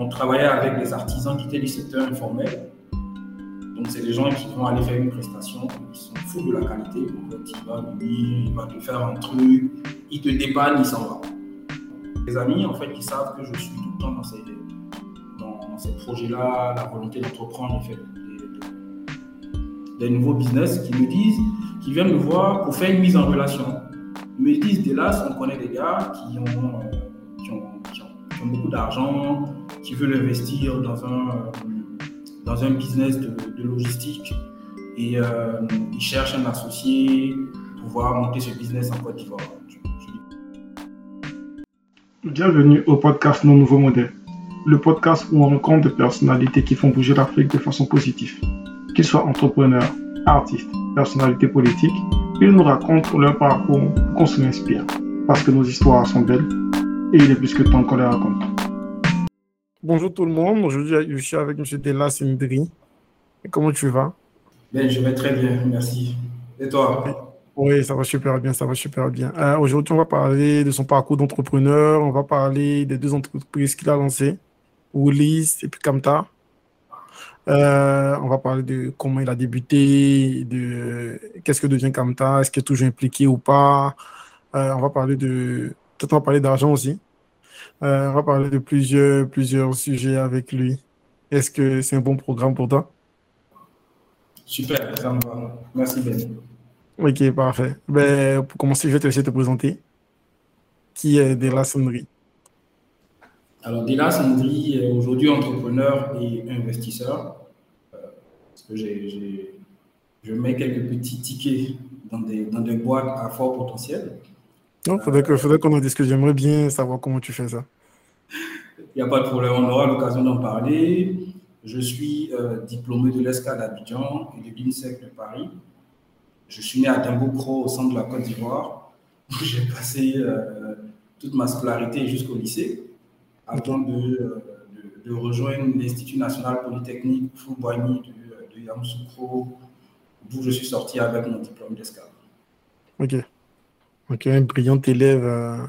on travaillait avec des artisans qui étaient du secteur informel. Donc, c'est des gens qui vont aller faire une prestation, ils sont fous de la qualité. En fait, il va venir, il va te faire un truc, il te dépanne, il s'en va. Les amis, en fait, qui savent que je suis tout le temps dans ces, dans ces projets-là, la volonté d'entreprendre, faire des, nouveaux business, qui me disent, qui viennent me voir pour faire une mise en relation. Ils me disent, là, on connaît des gars qui ont, euh, qui ont, beaucoup d'argent, qui veulent investir dans un, euh, dans un business de, logistique et euh, ils cherchent un associé pour pouvoir monter ce business en Côte d'Ivoire. Bienvenue au podcast Nos Nouveaux Modèles, le podcast où on rencontre des personnalités qui font bouger l'Afrique de façon positive. Qu'ils soient entrepreneurs, artistes, personnalités politiques, ils nous racontent leur parcours qu'on se inspire. Parce que nos histoires sont belles et il est plus que temps qu'on les raconte. Bonjour tout le monde, aujourd'hui je suis avec M. Della Sindri. Comment tu vas? Bien, je vais très bien, merci. Et toi? Oui, ça va super bien, ça va super bien. Euh, Aujourd'hui, on va parler de son parcours d'entrepreneur, on va parler des deux entreprises qu'il a lancées, Woolies et puis Kamta. Euh, on va parler de comment il a débuté, de qu'est-ce que devient Kamta, est-ce qu'il est toujours impliqué ou pas. Euh, on va parler de, peut-être on va parler d'argent aussi. Euh, on va parler de plusieurs, plusieurs sujets avec lui. Est-ce que c'est un bon programme pour toi? Super, ça me va. Merci Ben. Ok, parfait. Ben, pour commencer, je vais te laisser te présenter. Qui est Dela Sandri? Alors, Dela Sandri est aujourd'hui entrepreneur et investisseur. Euh, parce que j'ai, je mets quelques petits tickets dans des, dans des boîtes à fort potentiel. Non, il faudrait, faudrait qu'on en discute. J'aimerais bien savoir comment tu fais ça. Il n'y a pas de problème, on aura l'occasion d'en parler. Je suis euh, diplômé de l'ESCA d'Abidjan et de l'INSEC de Paris. Je suis né à Dimbocro, au centre de la Côte d'Ivoire, où j'ai passé euh, toute ma scolarité jusqu'au lycée, avant de, euh, de, de rejoindre l'Institut national polytechnique Fouboigny de, de Yamoussoukro, d'où je suis sorti avec mon diplôme d'ESCA. Ok. Ok, un brillant élève. Euh,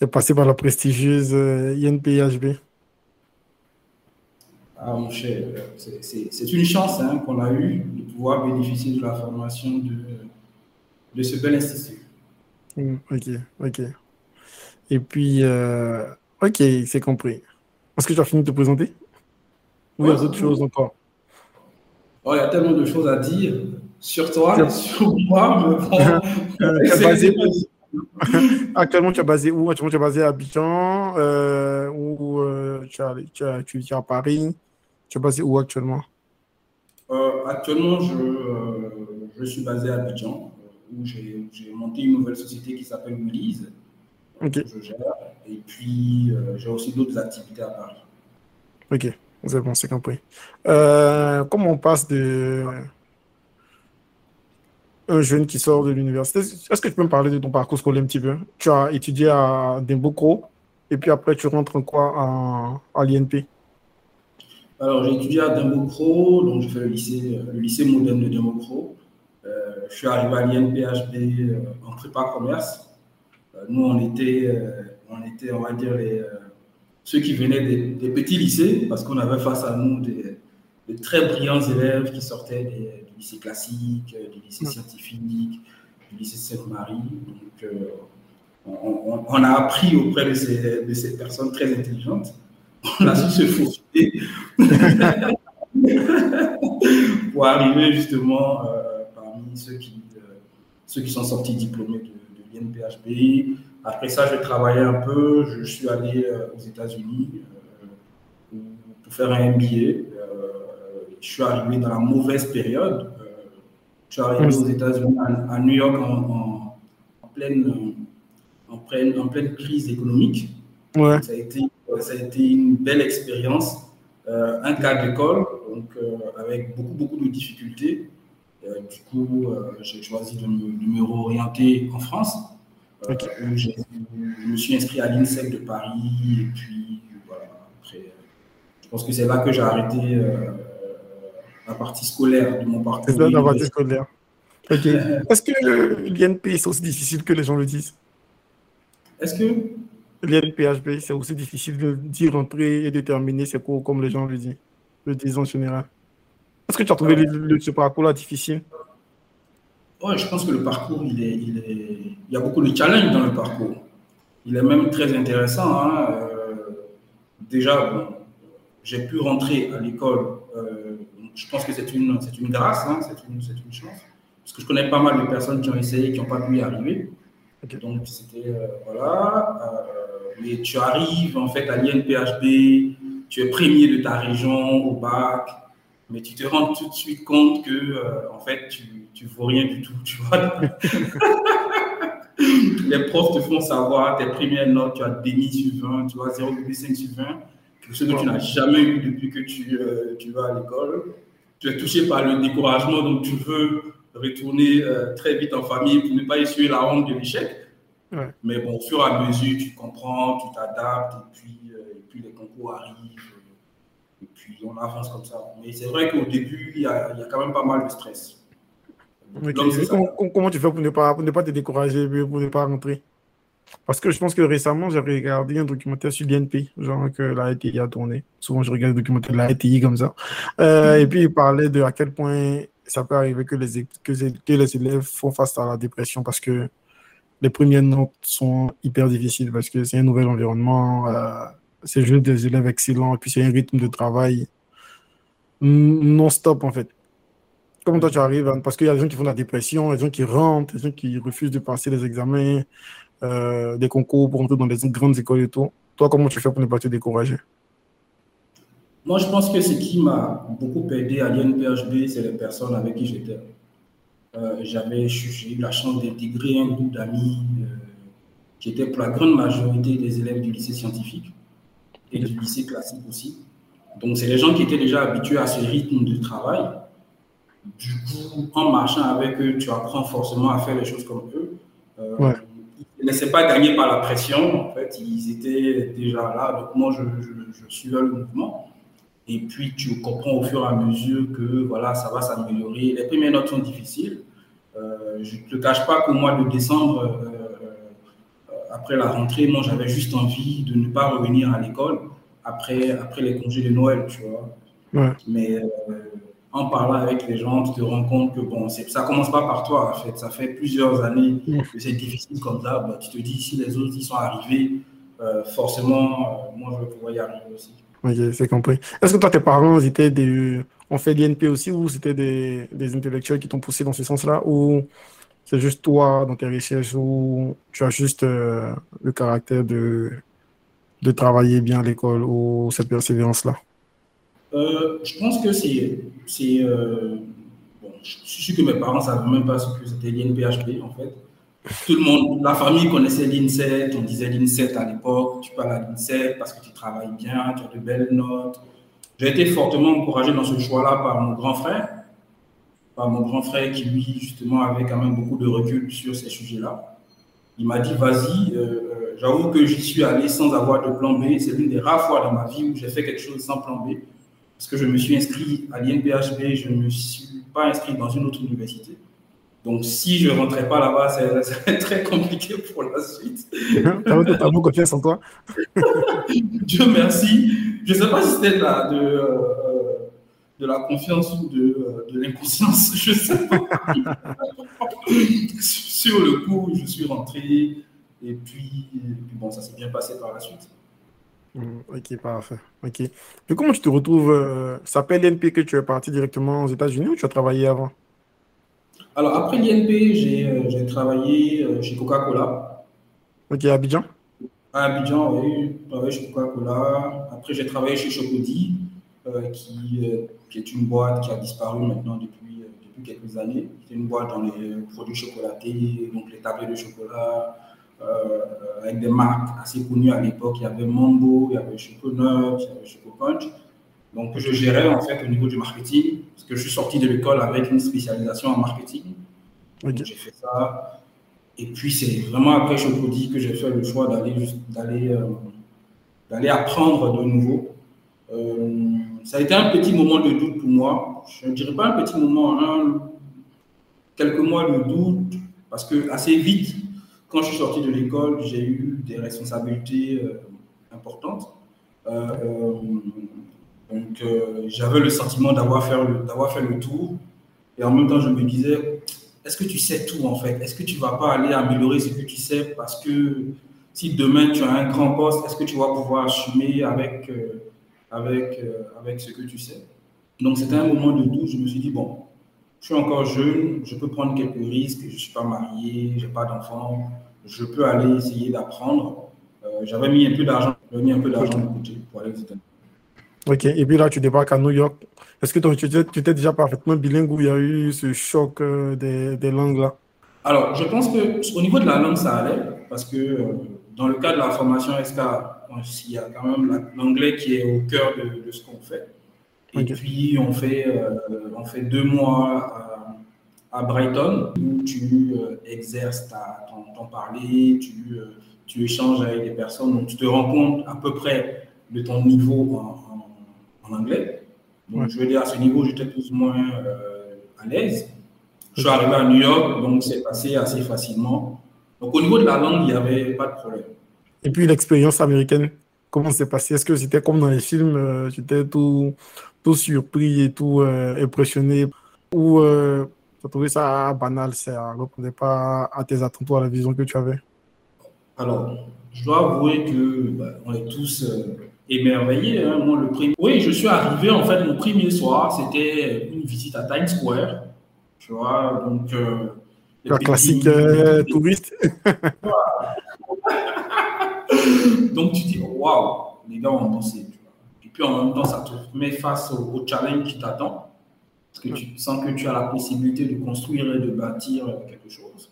est passé par la prestigieuse euh, INPHB. Ah, mon cher, c'est une chance hein, qu'on a eue de pouvoir bénéficier de la formation de, de ce bel institut. Mm, ok, ok. Et puis, euh, ok, c'est compris. Est-ce que tu as fini de te présenter? Ou il y a d'autres choses encore? Oh, il y a tellement de choses à dire sur toi sur moi, mais bon, Euh, basé Actuellement, tu es basé où? Actuellement, tu es basé à Abidjan euh, ou euh, tu, as- tu, as- tu es à Paris Tu es basé où actuellement? Euh, actuellement, je, je suis basé à Abidjan, où j'ai monté une nouvelle société qui s'appelle Woolies, euh, Ok. que je gère. Et puis, j'ai aussi d'autres activités à Paris. Ok, c'est bon, c'est compris. Comment on passe de un jeune qui sort de l'université Est-ce que tu peux me parler de ton parcours scolaire un petit peu? Tu as étudié à Dimbocro et puis après tu rentres en quoi? À l'INP Alors, j'ai étudié à Dimbocro, donc j'ai fait le lycée, euh, le lycée moderne de Dimbocro. Euh, je suis arrivé à l'INPHB euh, en prépa commerce. Euh, nous, on était, on était, on va dire, les, ceux qui venaient des, petits lycées, parce qu'on avait face à nous des, très brillants élèves qui sortaient des- lycée classique, euh, du lycée scientifique, du lycée Sainte-Marie. Donc, euh, on, on- on a appris auprès de ces, de ces personnes très intelligentes. On a su se faufiler pour arriver justement euh, parmi ceux qui, ceux qui sont sortis diplômés de, de l'INPHB. Après ça, j'ai travaillé un peu. Je suis allé aux États-Unis pour- faire un MBA. Je suis arrivé dans la mauvaise période. Je suis arrivé aux États-Unis, à, à New York, en, pleine, en, pleine, en pleine crise économique. Ouais, Ça a été, ça a été une belle expérience, euh, un cas d'école, donc euh, avec beaucoup, beaucoup de difficultés. Euh, du coup, euh, j'ai choisi de me, de me réorienter en France. où je me suis inscrit à l'INSEC de Paris. Et puis, voilà, après, je pense que c'est là que j'ai arrêté la partie scolaire de mon parcours. c'est ça la partie scolaire. Ok. Est-ce que l'INP c'est aussi difficile que les gens le disent? Est-ce que? l'INPHB, c'est aussi difficile d'y rentrer et de terminer ses cours comme les gens le disent, le disent en général. Est-ce que tu as trouvé le, ce parcours-là difficile? Oui, je pense que le parcours, il, est, il, est... il y a beaucoup de challenges dans le parcours. Il est même très intéressant. Hein. Euh, déjà, bon, j'ai pu rentrer à l'école. Euh, je pense que c'est une, une grâce, hein, c'est une, une, chance. Parce que je connais pas mal de personnes qui ont essayé, qui n'ont pas pu y arriver. Donc, c'était. Euh, voilà. mais tu arrives en fait à l'INPHB, tu es premier de ta région au bac, mais tu te rends tout de suite compte que, en fait, tu ne vaux rien du tout, tu vois. les profs te font savoir tes premières notes, tu as demi sur 20, tu vois, 0,5 sur 20, quelque chose que tu n'as jamais eu depuis que tu, euh, tu vas à l'école. Tu es touché par le découragement, donc tu veux retourner euh, très vite en famille pour ne pas essuyer la honte de l'échec. Mais bon, au fur et à mesure, tu comprends, tu t'adaptes, et puis, euh, et puis les concours arrivent, et puis on avance comme ça. Mais c'est vrai qu'au début, il y, a, il y a quand même pas mal de stress. Comment, tu fais pour ne, pas, pour ne pas te décourager, pour ne pas rentrer? Parce que je pense que récemment, j'ai regardé un documentaire sur l'INP, genre que la ITI a tourné. Souvent, je regarde des documentaires de la ITI comme ça. Euh, et puis, il parlait de à quel point ça peut arriver que les, que, les élèves font face à la dépression parce que les premières notes sont hyper difficiles parce que c'est un nouvel environnement, euh, c'est juste des élèves excellents et puis c'est un rythme de travail non-stop en fait comment toi tu arrives Parce qu'il y a des gens qui font de la dépression, des gens qui rentrent, des gens qui refusent de passer les examens, euh, des concours pour entrer dans des grandes écoles et tout. Toi, comment tu fais pour ne pas te décourager? Moi, je pense que ce qui m'a beaucoup aidé à l'INPHB, c'est les personnes avec qui j'étais. Euh, J'avais eu la chance d'intégrer un groupe d'amis euh, qui était pour la grande majorité des élèves du lycée scientifique et du lycée classique aussi. Donc, c'est les gens qui étaient déjà habitués à ce rythme de travail du coup, en marchant avec eux, tu apprends forcément à faire les choses comme eux. Euh, ne laissaient pas gagner par la pression. En fait, ils étaient déjà là. Donc, moi, je, je, suivais le mouvement. Et puis, tu comprends au fur et à mesure que voilà, ça va s'améliorer. Les premières notes sont difficiles. Euh, je ne te cache pas qu'au mois de décembre, euh, euh, après la rentrée, moi, j'avais juste envie de ne pas revenir à l'école après, après les congés de Noël, tu vois. Mais en parlant avec les gens, tu te rends compte que bon, ça commence pas par toi, en fait. Ça fait plusieurs années que c'est difficile comme ça. Bah, tu te dis, si les autres y sont arrivés, euh, forcément, euh, moi, je vais pouvoir y arriver aussi. Ok, c'est compris. Est-ce que toi, tes parents étaient des... ont fait l'INP aussi ou c'était des, des, intellectuels qui t'ont poussé dans ce sens-là ou c'est juste toi dans tes recherches ou tu as juste euh, le caractère de, de travailler bien à l'école ou cette persévérance-là? Euh, je pense que c'est. Euh, bon, je suis sûr que mes parents ne savaient même pas ce que c'était l'INPHP, en fait. Tout le monde, la famille connaissait l'INSET, on disait l'INSET à l'époque, tu parles à l'INSET parce que tu travailles bien, tu as de belles notes. J'ai été fortement encouragé dans ce choix-là par mon grand frère, par mon grand frère qui, lui, justement, avait quand même beaucoup de recul sur ces sujets-là. Il m'a dit, vas-y, euh, j'avoue que j'y suis allé sans avoir de plan B. C'est l'une des rares fois dans ma vie où j'ai fait quelque chose sans plan B parce que je me suis inscrit à l'INPHB, je ne me suis pas inscrit dans une autre université. Donc, si je ne rentrais pas là-bas, ça serait très compliqué pour la suite. Tu as totalement confiance en toi? Dieu merci. Je ne sais pas si c'était de, la, de, euh, de la confiance ou de, euh, de l'inconscience, je ne sais pas. Sur le coup, je suis rentré et puis, et puis bon, ça s'est bien passé par la suite. Mm, ok, parfait. Ok. Et comment tu te retrouves euh, Ça s'appelle l'INP que tu es parti directement aux États-Unis ou tu as travaillé avant? Alors, après l'INP, j'ai euh, travaillé euh, chez Coca-Cola. Ok, à Abidjan? À Abidjan, oui. J'ai travaillé chez Coca-Cola. Après, j'ai travaillé chez Chocody, qui, qui, est une boîte qui a disparu maintenant depuis, depuis quelques années. C'est une boîte dans les produits chocolatés, donc les tablets de chocolat avec des marques assez connues à l'époque. Il y avait Mambo, il y avait Choconut, il y avait Choco Punch. Donc, je gérais en fait au niveau du marketing, parce que je suis sorti de l'école avec une spécialisation en marketing. J'ai fait ça. Et puis, c'est vraiment après Chocody que j'ai fait le choix d'aller d'aller euh, d'aller apprendre de nouveau. Euh, ça a été un petit moment de doute pour moi. Je ne dirais pas un petit moment, hein, quelques mois de doute, parce que assez vite, quand je suis sorti de l'école, j'ai eu des responsabilités importantes. donc, j'avais le sentiment d'avoir fait, fait le tour. Et en même temps, je me disais, est-ce que tu sais tout en fait? Est-ce que tu ne vas pas aller améliorer ce que tu sais? Parce que si demain tu as un grand poste, est-ce que tu vas pouvoir assumer avec, euh, avec, euh, avec ce que tu sais? Donc c'était un moment de doute. Je me suis dit, bon, je suis encore jeune, je peux prendre quelques risques, je ne suis pas marié, je n'ai pas d'enfant, je peux aller essayer d'apprendre. Euh, j'avais mis un peu d'argent, mis un peu d'argent de côté pour aller aux États-Unis. Ok, et puis là tu débarques à New York. Est-ce que tu étais déjà parfaitement bilingue ou il y a eu ce choc des, des langues là? Alors, je pense qu'au niveau de la langue, ça allait parce que dans le cas de la formation SK, il y a quand même l'anglais qui est au cœur de, ce qu'on fait. Et puis, on fait, euh, on fait deux mois à, Brighton où tu euh, exerces ton, parler, tu, euh, tu, échanges avec des personnes, donc tu te rends compte à peu près de ton niveau en, anglais. Donc, je veux dire, à ce niveau, j'étais plus ou moins à l'aise. Je suis arrivé à New York, donc c'est passé assez facilement. Donc au niveau de la langue, il n'y avait pas de problème. Et puis l'expérience américaine, comment s'est passé Est-ce que c'était comme dans les films, euh, étais tout, tout surpris et tout euh, impressionné Ou euh, tu as trouvé ça banal, ça ne répondait pas à tes attentes ou à la vision que tu avais Alors, je dois avouer que bah, on est tous émerveillés. Hein. Moi, le premier... Oui, je suis arrivé, en fait, mon premier soir, c'était une visite à Times Square. Tu vois, donc la classique euh, touriste. Donc tu dis, waouh, les gars ont dansé. Puis en même temps, ça te met face au, challenge qui t'attend. Parce que tu sens que tu as la possibilité de construire et de bâtir quelque chose.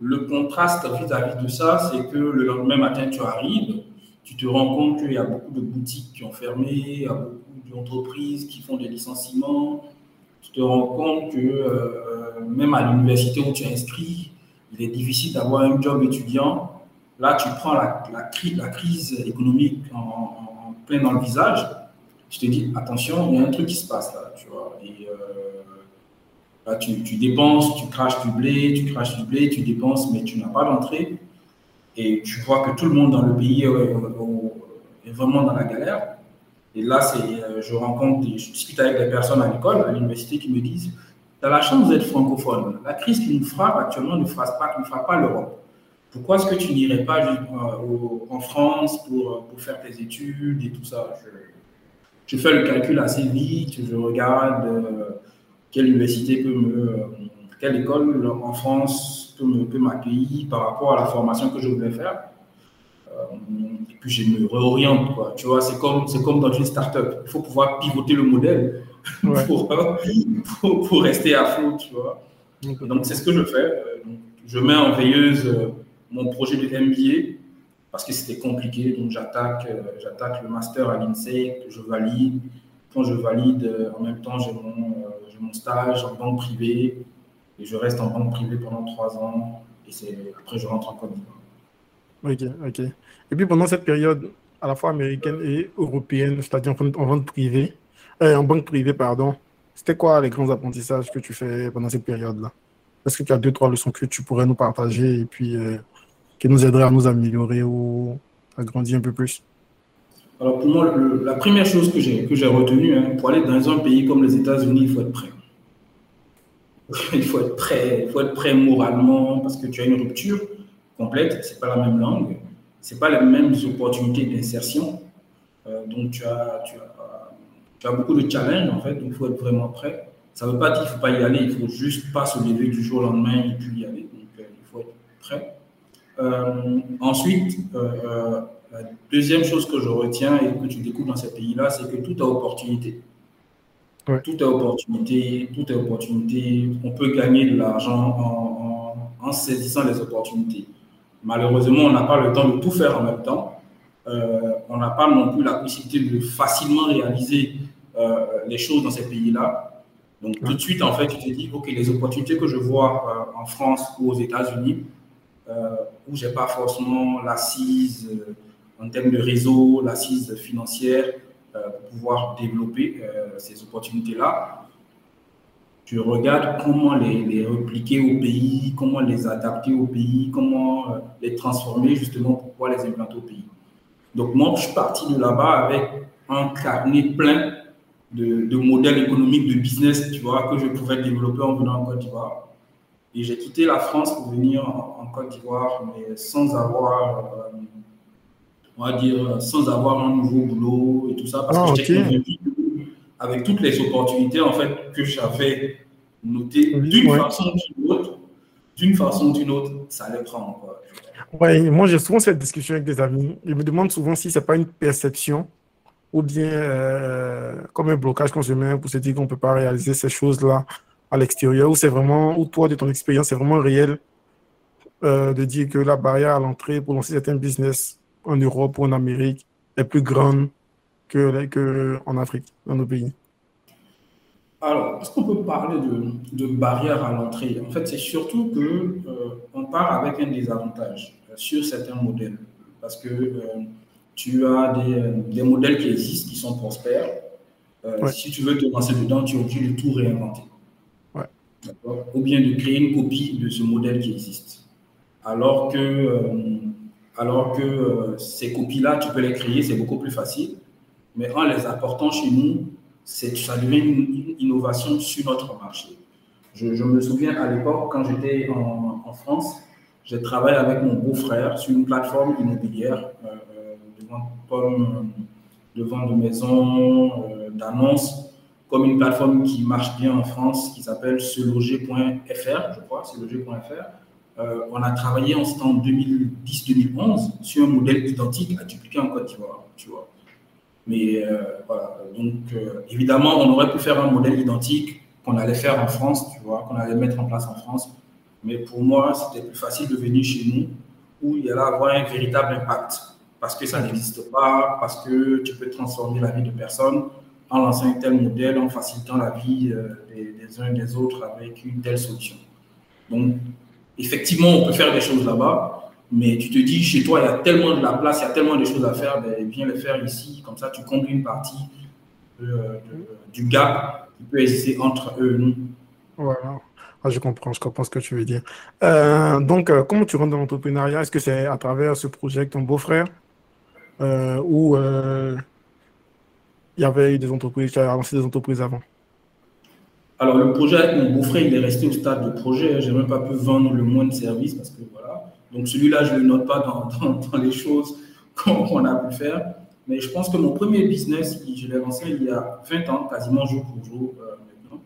Le contraste vis-à-vis de ça, c'est que le lendemain matin, tu arrives, tu te rends compte qu'il y a beaucoup de boutiques qui ont fermé, il y a beaucoup d'entreprises qui font des licenciements, tu te rends compte que euh, même à l'université où tu es inscrit, il est difficile d'avoir un job étudiant. Là, tu prends la, la, la crise économique en, plein dans le visage. Je te dis, attention, il y a un truc qui se passe là, tu vois. Et, euh, tu, dépenses, tu craches du blé, tu craches du blé, tu dépenses, mais tu n'as pas d'entrée. Et tu vois que tout le monde dans le pays est vraiment dans la galère. Et là, euh, je rencontre, je discute avec des personnes à l'école, à l'université, qui me disent Tu as la chance d'être francophone. La crise qui nous frappe actuellement ne frappe pas, ne frappe pas l'Europe. Pourquoi est-ce que tu n'irais pas euh, en France pour, pour, faire tes études et tout ça? Je, fais le calcul assez vite, je regarde euh, quelle université peut me. quelle école en France peut, m'accueillir par rapport à la formation que je voulais faire. et puis je me réoriente, quoi. Tu vois, c'est comme, comme dans une start-up. Il faut pouvoir pivoter le modèle pour, pour, rester à flot, tu vois. Donc, c'est ce que je fais. Je mets en veilleuse euh, mon projet de MBA parce que c'était compliqué. Donc, j'attaque, euh, j'attaque le master à l'INSEE, que je valide. Quand je valide, euh, en même temps, j'ai mon, j'ai mon stage en banque privée et je reste en banque privée pendant trois ans. Et c'est, après, je rentre en Côte Ok, ok. Et puis pendant cette période, à la fois américaine et européenne, c'est-à-dire en privée, euh, en banque privée, pardon, c'était quoi les grands apprentissages que tu fais pendant cette période-là? Est-ce que tu as deux, trois leçons que tu pourrais nous partager et puis euh, qui nous aideraient à nous améliorer ou à grandir un peu plus Alors pour moi, la première chose que j'ai, que j'ai retenue, hein, pour aller dans un pays comme les États-Unis, il faut être prêt. il faut être prêt, il faut être prêt moralement parce que tu as une rupture complète, c'est pas la même langue, c'est pas les mêmes opportunités d'insertion. Euh, donc tu as, tu, as, tu as, beaucoup de challenges en fait, donc il faut être vraiment prêt. Ça ne veut pas dire qu'il ne faut pas y aller, il faut juste pas se lever du jour au lendemain et puis y aller. Donc euh, il faut être prêt. Euh, ensuite, la deuxième chose que je retiens et que tu découvres dans ces pays-là, c'est que tout a opportunité. Tout est opportunité, tout est opportunité. On peut gagner de l'argent en, en, en, saisissant les opportunités. Malheureusement, on n'a pas le temps de tout faire en même temps. Euh, on n'a pas non plus la possibilité de facilement réaliser euh, les choses dans ces pays-là. Donc, tout de suite, en fait, tu te dis, OK, les opportunités que je vois euh, en France ou aux États-Unis, où je n'ai pas forcément l'assise en termes de réseau, l'assise financière pour pouvoir développer ces opportunités-là, Je regarde comment les, les, repliquer au pays, comment les adapter au pays, comment euh, les transformer justement pour pouvoir les implanter au pays. Donc moi, je suis parti de là-bas avec un carnet plein de, de, modèles économiques, de business, tu vois, que je pouvais développer en venant en Côte d'Ivoire. Et j'ai quitté la France pour venir en, Côte d'Ivoire, mais sans avoir, euh, on va dire, sans avoir un nouveau boulot et tout ça, parce que ah, j'étais convaincu avec toutes les opportunités en fait que j'avais notées d'une façon ou d'une autre, d'une façon ou d'une autre, ça allait prendre. Quoi. Ouais, moi j'ai souvent cette discussion avec des amis. Ils me demandent souvent si c'est pas une perception ou bien euh, comme un blocage qu'on se met pour se dire qu'on ne peut pas réaliser ces choses-là à l'extérieur, ou c'est vraiment, ou toi de ton expérience, c'est vraiment réel euh, de dire que la barrière à l'entrée pour lancer certains business en Europe ou en Amérique est plus grande que, que en Afrique, dans nos pays. Alors, est-ce qu'on peut parler de, de barrière à l'entrée? En fait, c'est surtout que euh, on part avec un désavantage euh, sur certains modèles, parce que euh, tu as des, des, modèles qui existent, qui sont prospères. Si tu veux te lancer dedans, tu es obligé de tout réinventer. Ou bien de créer une copie de ce modèle qui existe. Alors que, alors que ces copies-là, tu peux les créer, c'est beaucoup plus facile. Mais en les apportant chez nous, ça devient une, innovation sur notre marché. Je, me souviens à l'époque, quand j'étais en, France, j'ai travaillé avec mon beau-frère sur une plateforme immobilière euh, euh de vente de maisons, euh, d'annonces, comme une plateforme qui marche bien en France, qui s'appelle seloger.fr, je crois, seloger.fr. Euh, on a travaillé en, en 2010-2011 sur un modèle identique à dupliquer en Côte d'Ivoire, tu vois. Mais euh, voilà, donc euh, évidemment, on aurait pu faire un modèle identique qu'on allait faire en France, tu vois, qu'on allait mettre en place en France. Mais pour moi, c'était plus facile de venir chez nous où il y allait avoir un véritable impact parce que ça n'existe pas, parce que tu peux transformer la vie de personnes en lançant un tel modèle, en facilitant la vie euh, des, uns et des autres avec une telle solution. Donc, effectivement, on peut faire des choses là-bas, mais tu te dis, chez toi, il y a tellement de la place, il y a tellement de choses à faire, ben, viens le faire ici. Comme ça, tu combles une partie euh, du gap qui peut exister entre eux et nous. Voilà. Ah, je comprends, je comprends ce que tu veux dire. Euh, donc, comment tu rentres dans l'entrepreneuriat? Est-ce que c'est à travers ce projet avec ton beau-frère ou il y avait eu des entreprises, tu as lancé des entreprises avant Alors, le projet avec mon beau-frère, il est resté au stade de projet. Je n'ai même pas pu vendre le moins de services parce que voilà. Donc celui-là, je ne le note pas dans, dans, les choses qu'on a pu faire. Mais je pense que mon premier business, je l'ai lancé il y a 20 ans, quasiment jour pour jour euh, maintenant.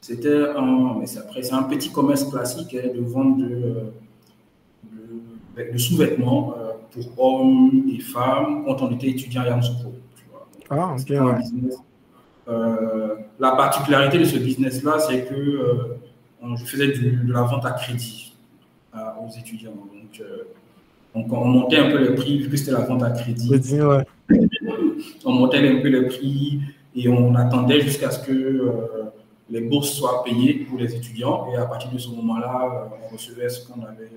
C'était un, un petit commerce classique hein, de vente de, de, sous-vêtements euh, pour hommes et femmes quand on était étudiant à Yamoussoukro. Ah, ok. Euh, la particularité de ce business-là, c'est que je faisais de la vente à crédit aux étudiants. Euh, donc, on montait un peu les prix, vu que c'était la vente à crédit. on montait un peu les prix et on attendait jusqu'à ce que euh, les bourses soient payées pour les étudiants. Et à partir de ce moment-là, euh, on recevait ce qu'on avait,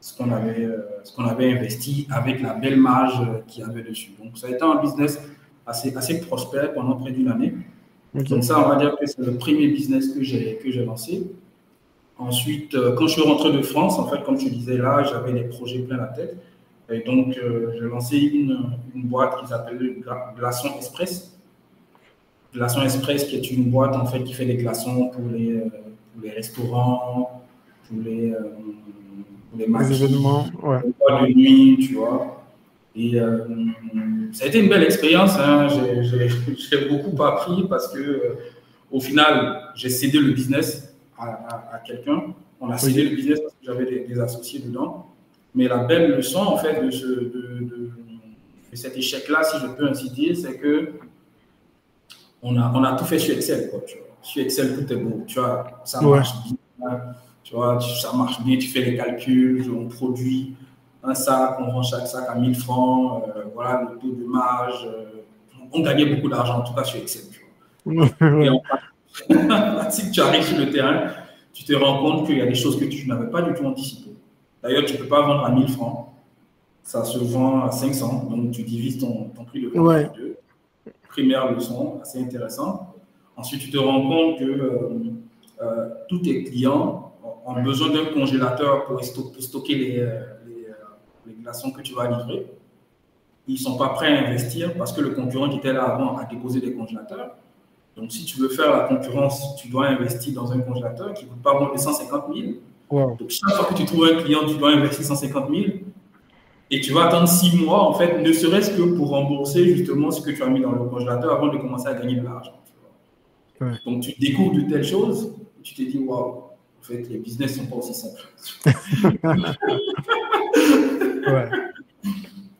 ce qu'on avait, ce qu'on avait investi avec la belle marge qu'il y avait dessus. Donc, ça a été un business assez, assez prospère pendant près d'une année. Donc, ça, on va dire que c'est le premier business que j'ai lancé. Ensuite, euh, quand je suis rentré de France, en fait, comme tu disais là, j'avais des projets plein la tête. Et donc, euh, j'ai lancé une, une, boîte qui s'appelle Glaçon Express. Glaçon Express, qui est une boîte en fait qui fait des glaçons pour les, euh, pour les restaurants, pour les, pour les, les événements, ouais. de nuit, tu vois. Et ça a été une belle expérience. Hein. J'ai beaucoup appris parce que, au final, j'ai cédé le business à, quelqu'un. On a cédé le business parce que j'avais des, associés dedans. Mais la belle leçon, en fait, de, ce, de, cet échec-là, si je peux ainsi dire, c'est que on a, on a tout fait sur Excel. Quoi, Sur Excel, tout est beau. Tu vois, ça marche bien. Tu vois, ça marche bien. Tu fais les calculs, on produit un sac, on vend chaque sac à 1000 francs. Euh, voilà le taux de marge. Euh, on gagnait beaucoup d'argent, en tout cas sur Excel. Tu vois. Et si tu arrives sur le terrain, tu te rends compte qu'il y a des choses que tu n'avais pas du tout anticipées. D'ailleurs, tu ne peux pas vendre à 1000 francs. Ça se vend à 500. Donc, tu divises ton, prix de vente par deux. Première leçon, assez intéressant. Ensuite, tu te rends compte que euh, euh, tous tes clients ont besoin d'un congélateur pour, stocker les, les, glaçons que tu vas livrer. Ils ne sont pas prêts à investir parce que le concurrent qui était là avant a déposé des congélateurs. Donc, si tu veux faire la concurrence, tu dois investir dans un congélateur qui ne coûte pas moins de 150 000. Donc, chaque fois que tu trouves un client, tu dois investir 150 000. Et tu vas attendre six mois, en fait, ne serait-ce que pour rembourser justement ce que tu as mis dans le congélateur avant de commencer à gagner de l'argent. Donc, tu découvres de telles choses, et tu te dis, waouh, en fait, les business ne sont pas aussi simples.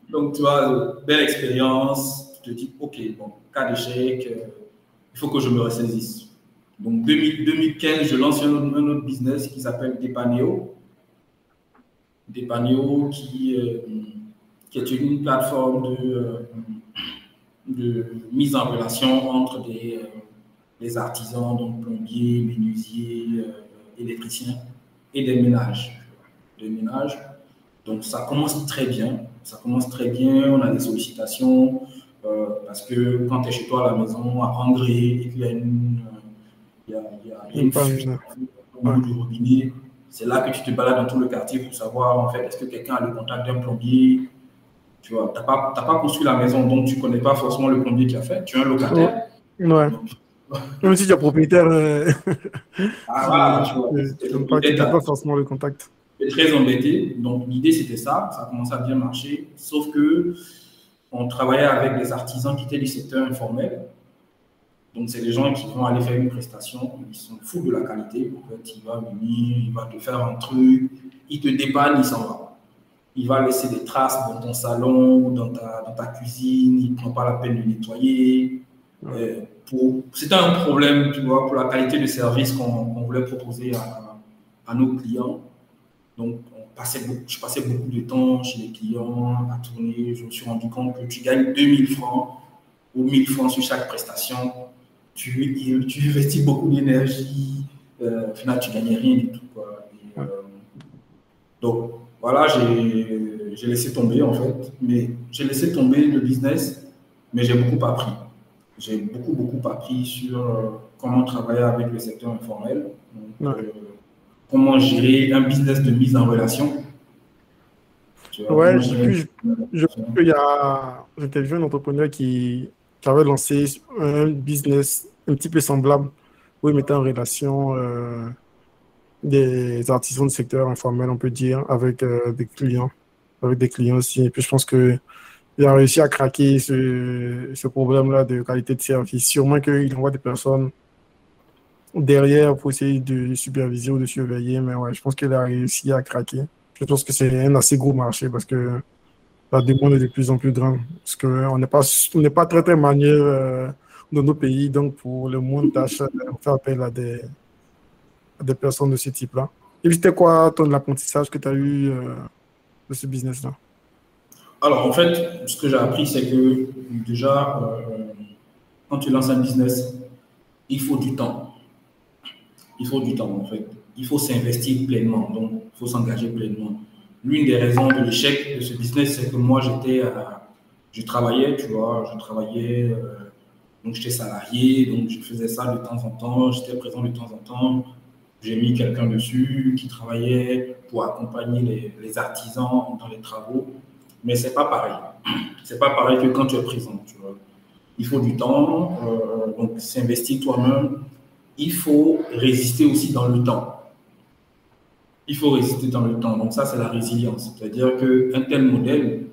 Donc, tu vois, belle expérience, tu te dis, ok, bon, cas d'échec, euh, il faut que je me ressaisisse. Donc, 2015, je lance un autre, business qui s'appelle Depaneo. Depaneo qui, euh, qui est une plateforme de, euh, de mise en relation entre des, des artisans, donc plombiers, menuisiers, électriciens et des ménages. Des ménages. Donc, ça commence très bien. Ça commence très bien. On a des sollicitations. Euh, parce que quand tu es chez toi à la maison, à André, et qu'il y a une, il y a, il y a, une fuite au bout du robinet, c'est là que tu te balades dans tout le quartier pour savoir, en fait, est-ce que quelqu'un a le contact d'un plombier? Tu vois, tu n'as pas, pas, construit la maison, donc tu ne connais pas forcément le plombier qui a fait. Tu es un locataire. Ouais. Même si tu es propriétaire. Euh, ah, voilà, tu vois. Tu n'as pas forcément le contact. Très embêté. Donc, l'idée, c'était ça. Ça a commencé à bien marcher. Sauf que on travaillait avec des artisans qui étaient du secteur informel. Donc, c'est des gens qui vont aller faire une prestation, ils sont fous de la qualité. En fait, il va venir, il va te faire un truc, il te dépanne, il s'en va. Il va laisser des traces dans ton salon ou dans ta, dans ta cuisine, il ne prend pas la peine de nettoyer. Euh, C'était un problème, tu vois, pour la qualité de service qu'on voulait proposer à, à, nos clients. Donc, je passais beaucoup de temps chez les clients à tourner. Je me suis rendu compte que tu gagnes 2000 francs ou 1000 francs sur chaque prestation. Tu, tu investis beaucoup d'énergie. Euh, au final, tu ne gagnes rien du tout. Euh, donc, voilà, j'ai laissé tomber en fait. Mais j'ai laissé tomber le business, mais j'ai beaucoup appris. J'ai beaucoup, beaucoup appris sur euh, comment travailler avec le secteur informel comment gérer un business de mise en relation. Ouais, je, je, qu'il y a, un entrepreneur qui, avait lancé un business un petit peu semblable où il mettait en relation euh, des artisans du secteur informel, on peut dire, avec euh, des clients, avec des clients aussi. Et puis je pense que il a réussi à craquer ce, ce problème-là de qualité de service. Sûrement qu'il envoie des personnes derrière pour essayer de superviser ou de surveiller. Mais ouais, je pense qu'il a réussi à craquer. Je pense que c'est un assez gros marché parce que la demande est de plus en plus grande. Parce qu'on n'est pas, pas très, très manière euh, dans nos pays. Donc, pour le monde d'achat, on fait appel à des, personnes de ce type-là. Et c'était quoi ton apprentissage que tu as eu euh, de ce business-là? Alors, en fait, ce que j'ai appris, c'est que déjà, euh, quand tu lances un business, il faut du temps il faut du temps en fait. Il faut s'investir pleinement, donc il faut s'engager pleinement. L'une des raisons de l'échec de ce business, c'est que moi j'étais, je travaillais, tu vois, je travaillais, euh, donc j'étais salarié, donc je faisais ça de temps en temps, j'étais présent de temps en temps. J'ai mis quelqu'un dessus qui travaillait pour accompagner les, artisans dans les travaux, mais c'est pas pareil. C'est pas pareil que quand tu es présent, tu vois. Il faut du temps, euh, donc s'investir toi-même il faut résister aussi dans le temps. Il faut résister dans le temps. Donc ça, c'est la résilience. C'est-à-dire qu'un tel modèle,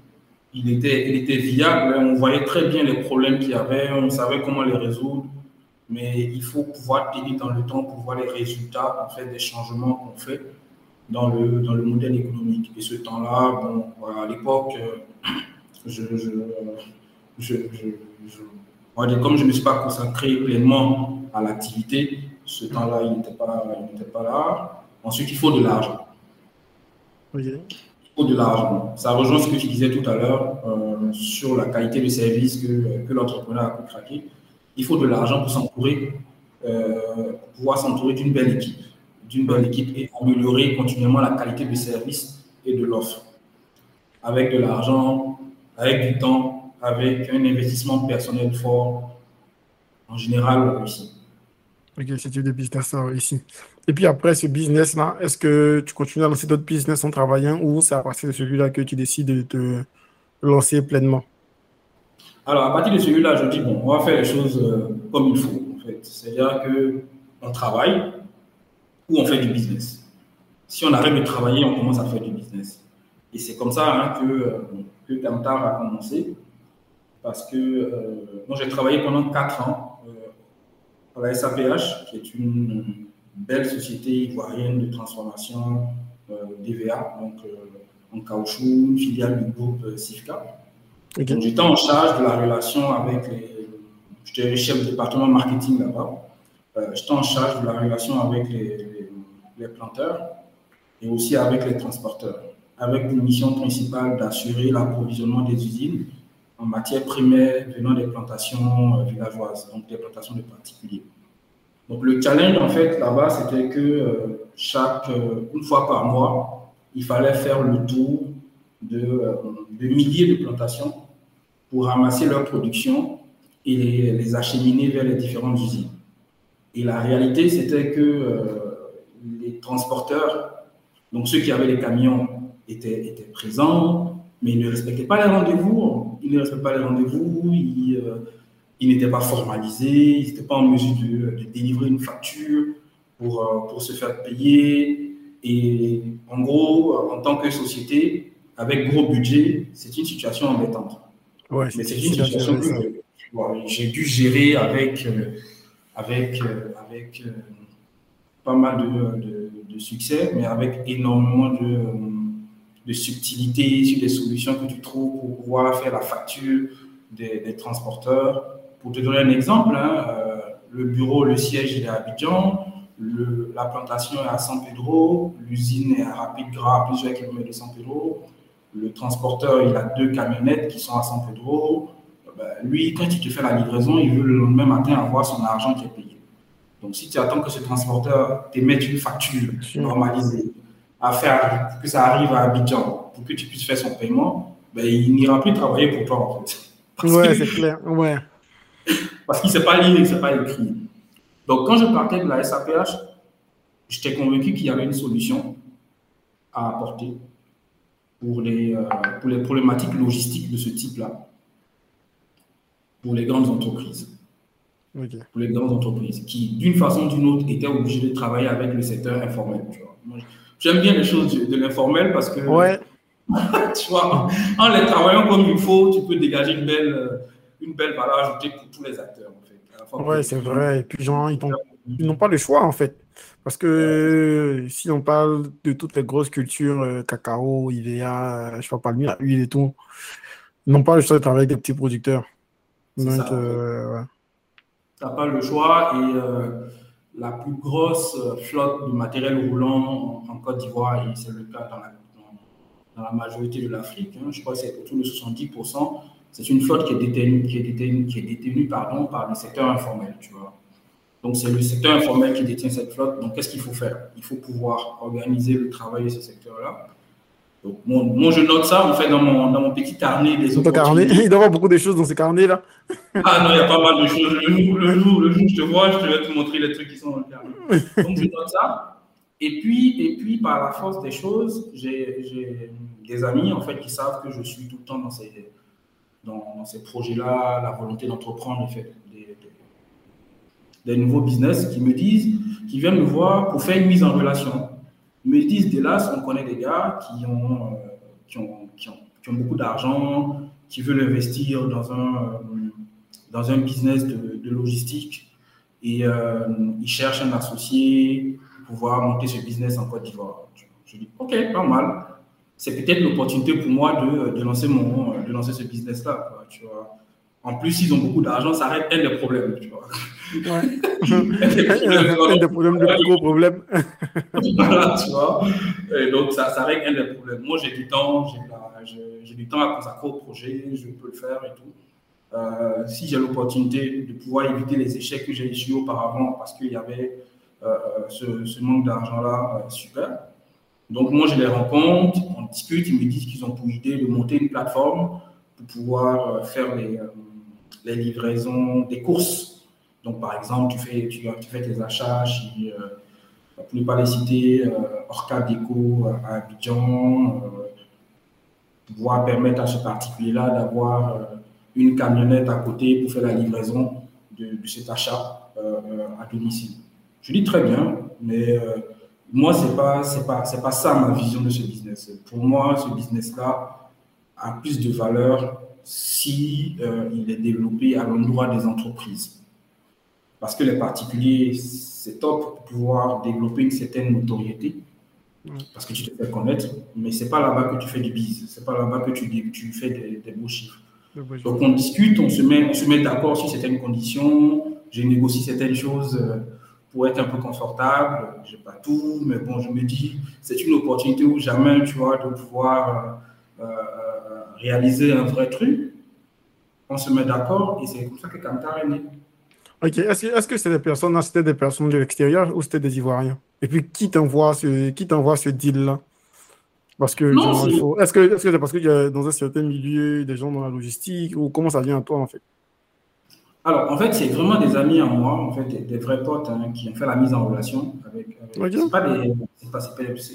il était, il était viable. On voyait très bien les problèmes qu'il y avait. On savait comment les résoudre. Mais il faut pouvoir tenir dans le temps pour voir les résultats en fait, des changements qu'on fait dans le, dans le modèle économique. Et ce temps-là, bon, à l'époque, euh, je, je, je, comme je ne me suis pas consacré pleinement à l'activité. Ce temps-là, il n'était pas, pas là. Ensuite, il faut de l'argent. Il faut de l'argent. Ça rejoint ce que je disais tout à l'heure euh, sur la qualité de service que, que l'entrepreneur a pu craquer. Il faut de l'argent pour s'entourer, euh, pour pouvoir s'entourer d'une belle équipe, d'une belle équipe et améliorer continuellement la qualité de service et de l'offre. Avec de l'argent, avec du temps, avec un investissement personnel fort, en général, on réussit. Ok, c'est type de business là, ici. Et puis après ce business-là, est-ce que tu continues à lancer d'autres business en travaillant ou c'est à partir de celui-là que tu décides de te lancer pleinement? Alors, à partir de celui-là, je dis, bon, on va faire les choses euh, comme il faut, en fait. C'est-à-dire qu'on travaille ou on fait du business. Si on arrête de travailler, on commence à faire du business. Et c'est comme ça hein, que, euh, que Camtar a commencé. Parce que euh, moi, j'ai travaillé pendant quatre ans à la SAPH, qui est une belle société ivoirienne de transformation euh, d'EVA, donc euh, en caoutchouc, une filiale du groupe euh, SIFCA. J'étais en charge de la relation avec les. J'étais chef de département marketing là-bas. J'étais en charge de la relation avec les, les, planteurs et aussi avec les transporteurs, avec une mission principale d'assurer l'approvisionnement des usines en matière primaire venant des plantations villageoises, donc des plantations de particuliers. Donc le challenge en fait là-bas, c'était que euh, chaque euh, une fois par mois, il fallait faire le tour de, euh, milliers de plantations pour ramasser leur production et les, acheminer vers les différentes usines. Et la réalité, c'était que les transporteurs, donc ceux qui avaient les camions, étaient, étaient présents, mais ils ne respectaient pas les rendez-vous. Ils ne respectaient pas les rendez-vous. Ils, ils n'étaient pas formalisés, ils n'étaient pas en mesure de, délivrer une facture pour, euh, pour se faire payer. Et en gros, en tant que société, avec gros budget, c'est une situation embêtante. Ouais, Mais c'est une situation que j'ai dû gérer avec, euh, avec, euh, avec pas mal de, de, succès, mais avec énormément de, de subtilité sur des solutions que tu trouves pour pouvoir faire la facture des, des transporteurs pour te donner un exemple, hein, euh, le bureau, le siège, il est à Abidjan, la plantation est à San Pedro, l'usine est à Rapide Gras, à plusieurs kilomètres de San Pedro, le transporteur, il a deux camionnettes qui sont à San Pedro. Ben, lui, quand il te fait la livraison, il veut le lendemain matin avoir son argent qui est payé. Donc, si tu attends que ce transporteur t'émette une facture normalisée à faire que ça arrive à Abidjan pour que tu puisses faire son paiement, ben, il n'ira plus travailler pour toi, en fait. ouais, c'est clair. Ouais parce qu'il ne sait pas lire, il ne sait pas écrire. Donc, quand je partais de la SAPH, j'étais convaincu qu'il y avait une solution à apporter pour les, euh, pour les problématiques logistiques de ce type-là, pour les grandes entreprises. Pour les grandes entreprises qui, d'une façon ou d'une autre, étaient obligées de travailler avec le secteur informel. J'aime bien les choses de, l'informel parce que, ouais. tu vois, en les travaillant comme il faut, tu peux dégager une belle euh, une belle valeur ajoutée pour tous les acteurs. En fait. Ouais, c'est vrai. Et puis, genre, ils n'ont pas le choix, en fait. Parce que si on parle de toutes les grosses cultures, euh, cacao, IVA, euh, je ne sais pas, huile et tout, ils n'ont pas le choix de travailler avec des petits producteurs. Donc, euh, Tu n'as pas le choix. Et la plus grosse flotte de matériel roulant en, Côte d'Ivoire, et c'est le cas dans la, majorité de l'Afrique, hein, je crois que c'est autour de 70%, c'est une flotte qui est détenue, qui est détenue, qui est détenue pardon, par le secteur informel, tu vois. Donc, c'est le secteur informel qui détient cette flotte. Donc, qu'est-ce qu'il faut faire? Il faut pouvoir organiser le travail de ce secteur-là. Donc, moi, je note ça, en fait, dans mon, dans mon petit carnet des autres. Carnet. Il doit y avoir beaucoup de choses dans ce carnet-là. ah non, il y a pas mal de choses. Le jour, le jour, le jour où je te vois, je vais te montrer les trucs qui sont dans le carnet. Donc, je note ça. Et puis, et puis, par la force des choses, j'ai des amis, en fait, qui savent que je suis tout le temps dans ces dans, ces projets-là, la volonté d'entreprendre, des, des, des, nouveaux business, qui me disent, qui viennent me voir pour faire une mise en relation. Me disent, là, on connaît des gars qui ont, euh, qui ont, qui ont, qui ont beaucoup d'argent, qui veulent investir dans un, euh, dans un business de, de logistique et euh, ils cherchent un associé pour pouvoir monter ce business en Côte d'Ivoire. Je dis, OK, pas mal c'est peut-être l'opportunité pour moi de, de, lancer, mon, de lancer ce business-là. En plus, ils ont beaucoup d'argent, ça règle un des problèmes. Un des problèmes, le plus gros problème. voilà, tu vois. Et donc, ça, ça règle un des problèmes. Moi, j'ai du temps, j'ai du temps à consacrer au projet, je peux le faire et tout. Euh, si j'ai l'opportunité de pouvoir éviter les échecs que j'ai eu auparavant parce qu'il y avait euh, ce, ce, manque d'argent-là, euh, super. Donc moi, je les rencontre, on discute, ils me disent qu'ils ont pour idée de monter une plateforme pour pouvoir euh, faire les, les livraisons des courses Donc, par exemple, tu fais, tu, fais tes achats chez, pour ne pas les citer, Orca Déco à Abidjan, pouvoir permettre à ce particulier-là d'avoir une camionnette à côté pour faire la livraison de, de cet achat à domicile. Je dis très bien, mais moi, ce n'est pas, pas, pas ça ma vision de ce business. Pour moi, ce business-là a plus de valeur si euh, est développé à l'endroit des entreprises. Parce que les particuliers, c'est top pour pouvoir développer une certaine notoriété, parce que tu te fais connaître, mais ce n'est pas là-bas que tu fais du business, ce n'est pas là-bas que tu, tu fais des, beaux chiffres. Donc on discute, on se met, on se met d'accord sur certaines conditions, je négocie certaines choses. Euh, pour être un peu confortable. Je n'ai pas tout, mais bon, je me dis, c'est une opportunité où jamais, tu vois, de pouvoir euh, euh, réaliser un vrai truc. On se met d'accord et c'est comme ça que Kantar est né. Ok, est-ce que, c'est des personnes, c'était des personnes de l'extérieur ou c'était des Ivoiriens? Et puis, qui t'envoie ce, qui t'envoie ce deal-là? Parce que, est-ce que c'est parce qu'il y a dans un certain milieu des gens dans la logistique ou comment ça vient à toi en fait? Alors, en fait, c'est vraiment des amis à moi, en fait, des, vrais potes hein, qui ont fait la mise en relation avec. avec Ce pas des,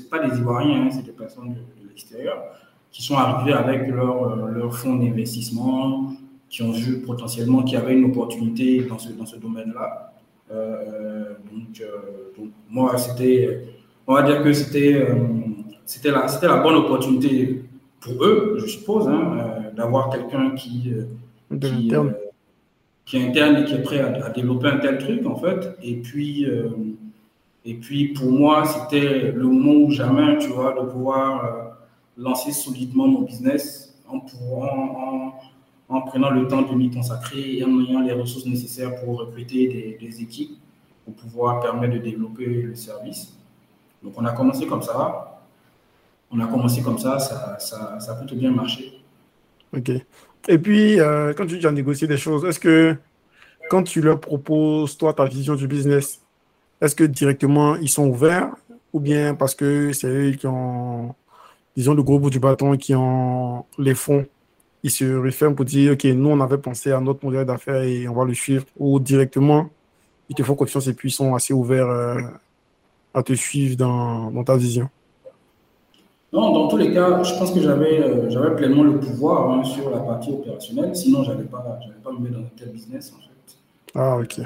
pas, des Ivoiriens, hein, c'est des personnes de, l'extérieur qui sont arrivés avec leur, euh, leur fonds d'investissement, qui ont vu potentiellement qu'il y avait une opportunité dans ce, dans ce domaine-là. Euh, donc, euh, donc, moi, c'était, on va dire que c'était, c'était la, c'était la bonne opportunité pour eux, je suppose, hein, d'avoir quelqu'un qui, qui qui est interne et qui est prêt à, développer un tel truc, en fait. Et puis, euh, et puis pour moi, c'était le moment où jamais, tu vois, de pouvoir euh, lancer solidement mon business en, en, en, prenant le temps de m'y consacrer et en ayant les ressources nécessaires pour recruter des, équipes pour pouvoir permettre de développer le service. Donc, on a commencé comme ça. On a commencé comme ça, ça, ça, ça a plutôt bien marché. Ok. Et puis, euh, quand tu dis à négocier des choses, est-ce que quand tu leur proposes, toi, ta vision du business, est-ce que directement ils sont ouverts ou bien parce que c'est eux qui ont, disons, le gros bout du bâton qui ont les fonds, ils se referment pour dire, OK, nous, on avait pensé à notre modèle d'affaires et on va le suivre ou directement, ils te font confiance et puis ils sont assez ouverts euh, à te suivre dans, dans ta vision non, dans tous les cas, je pense que j'avais euh, j'avais pleinement le pouvoir hein, sur la partie opérationnelle. Sinon, je n'allais pas, pas me mettre dans un tel business, en fait. Ah, ok.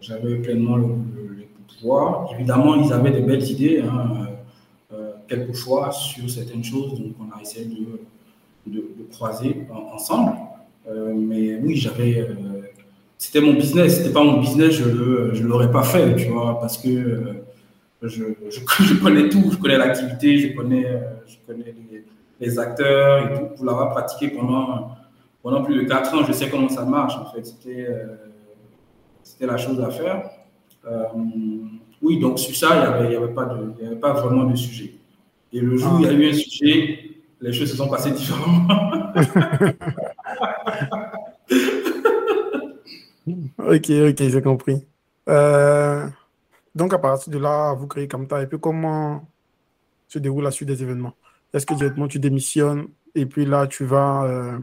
J'avais pleinement le, pouvoir. Évidemment, ils avaient des belles idées, hein, euh, quelquefois, sur certaines choses. Donc, on a essayé de, de, croiser ensemble. Euh, mais oui, j'avais. c'était mon business. C'était pas mon business, je ne l'aurais pas fait, tu vois, parce que je, je, connais tout, je connais l'activité, je connais, euh, je connais les, acteurs et tout. Pour l'avoir pratiqué pendant, pendant plus de 4 ans, je sais comment ça marche en fait. C'était, euh, c'était la chose à faire. Euh, oui, donc sur ça, il n'y avait, y avait, avait pas vraiment de sujet. Et le jour où il y a eu un sujet, les choses se sont passées différemment. ok, ok, j'ai compris. Euh, donc, à partir de là, vous créez comme. Et puis, comment se déroule la suite des événements? Est-ce que directement tu démissionnes et puis là, tu vas. Euh,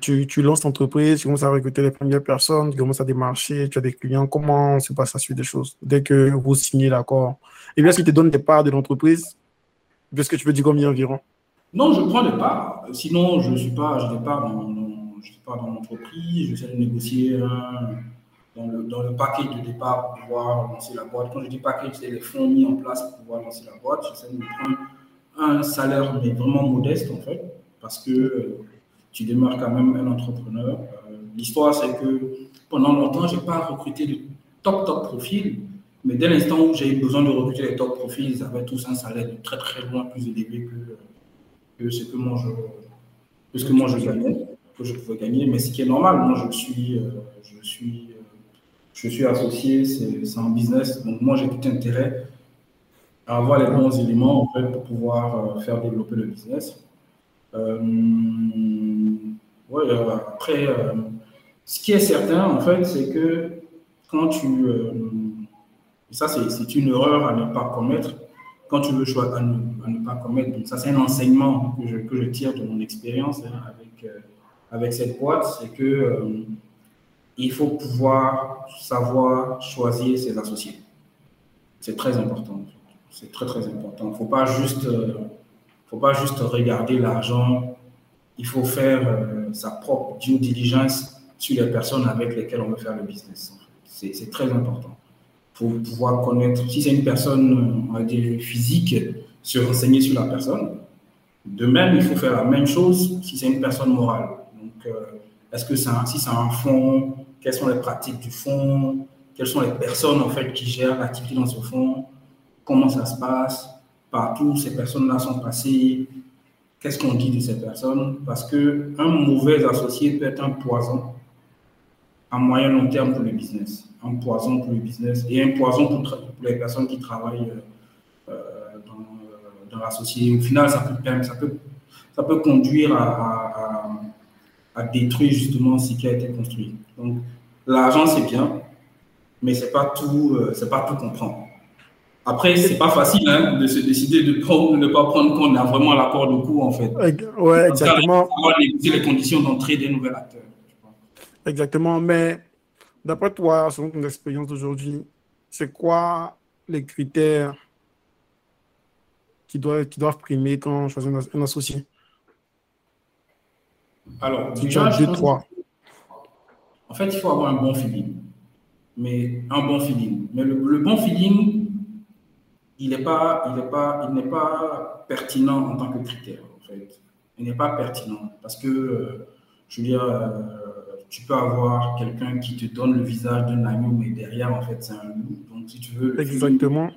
tu, tu, lances l'entreprise, tu commences à recruter les premières personnes, tu commences à démarcher, tu as des clients. Comment se passe la suite des choses? Dès que vous signez l'accord Et bien, est-ce qu'il te donne des parts de l'entreprise? Est-ce que tu peux dire combien environ Non, je prends des parts. Sinon, je ne suis pas, je pas dans, dans, dans l'entreprise. J'essaie de négocier un dans le, dans le paquet de départ pour pouvoir lancer la boîte. Quand je dis paquet, c'est les fonds mis en place pour pouvoir lancer la boîte. J'essaie de prendre un salaire, mais vraiment modeste en fait, parce que tu démarres quand même un entrepreneur. Euh, l'histoire, c'est que pendant longtemps, je n'ai pas recruté de top, top profils, mais dès l'instant où j'ai eu besoin de recruter les top profils, ils avaient tous un salaire de très, très loin plus élevé que, que ce que moi je, que ce que moi je gagnais, que je pouvais gagner. Mais ce qui est normal, moi je suis, euh, je suis je suis associé, c'est un business. Donc moi, j'ai tout intérêt à avoir les bons éléments en fait, pour pouvoir euh, faire développer le business. Euh, ouais, euh, après, ce qui est certain, en fait, c'est que quand tu... ça, c'est une erreur à ne pas commettre. Quand tu veux choisir à ne, pas commettre, donc ça, c'est un enseignement que je, que je, tire de mon expérience hein, avec, avec cette boîte, c'est que il faut pouvoir savoir choisir ses associés. C'est très important. C'est très, très important. Il ne faut pas juste, euh, faut pas juste regarder l'argent. Il faut faire euh, sa propre due diligence sur les personnes avec lesquelles on veut faire le business. C'est très important. Pour pouvoir connaître, si c'est une personne, on va dire, physique, se renseigner sur la personne. De même, il faut faire la même chose si c'est une personne morale. Donc, euh, est-ce que ça, si c'est un fonds, quelles sont les pratiques du fonds, quelles sont les personnes en fait qui gèrent l'activité dans ce fonds, comment ça se passe, partout ces personnes-là sont passées, qu'est-ce qu'on dit de ces personnes, parce que un mauvais associé peut être un poison à moyen long terme pour le business, un poison pour le business et un poison pour, les personnes qui travaillent euh, euh, dans, dans l'associé. Au final, ça peut, ça peut, ça peut conduire à, à, à détruire justement ce qui a été construit. Donc, l'argent, c'est bien, mais c'est pas tout, euh, c'est pas tout comprendre. Après, c'est pas facile hein, de se décider de, prendre, ne pas prendre qu'on a vraiment l'accord de coût, en fait. Ouais, exactement. Les conditions d'entrée des nouveaux acteurs. Exactement, mais d'après toi, selon ton expérience d'aujourd'hui, c'est quoi les critères qui doivent, qui doivent primer quand on choisit un, associé? Alors, as deux, trois. En fait, il faut avoir un bon feeling. Mais un bon feeling. Mais le, bon feeling, il n'est pas, il pas, il n'est pas pertinent en tant que critère. En fait. Il n'est pas pertinent parce que, euh, je veux dire, euh, tu peux avoir quelqu'un qui te donne le visage d'un agneau, mais derrière, en fait, c'est un loup. Donc, si tu veux. Exactement.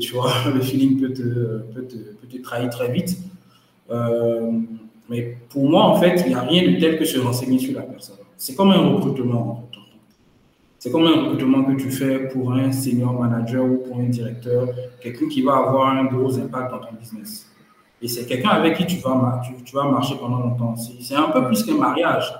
tu vois, le feeling peut te, peut te, peut te trahir très vite. Euh, mais pour moi, en fait, il n'y a rien de tel que se renseigner sur la personne. C'est comme un recrutement. C'est comme un recrutement que tu fais pour un senior manager ou pour un directeur, quelqu'un qui va avoir un gros impact dans ton business. Et c'est quelqu'un avec qui tu vas, tu, vas marcher pendant longtemps. C'est un peu plus qu'un mariage.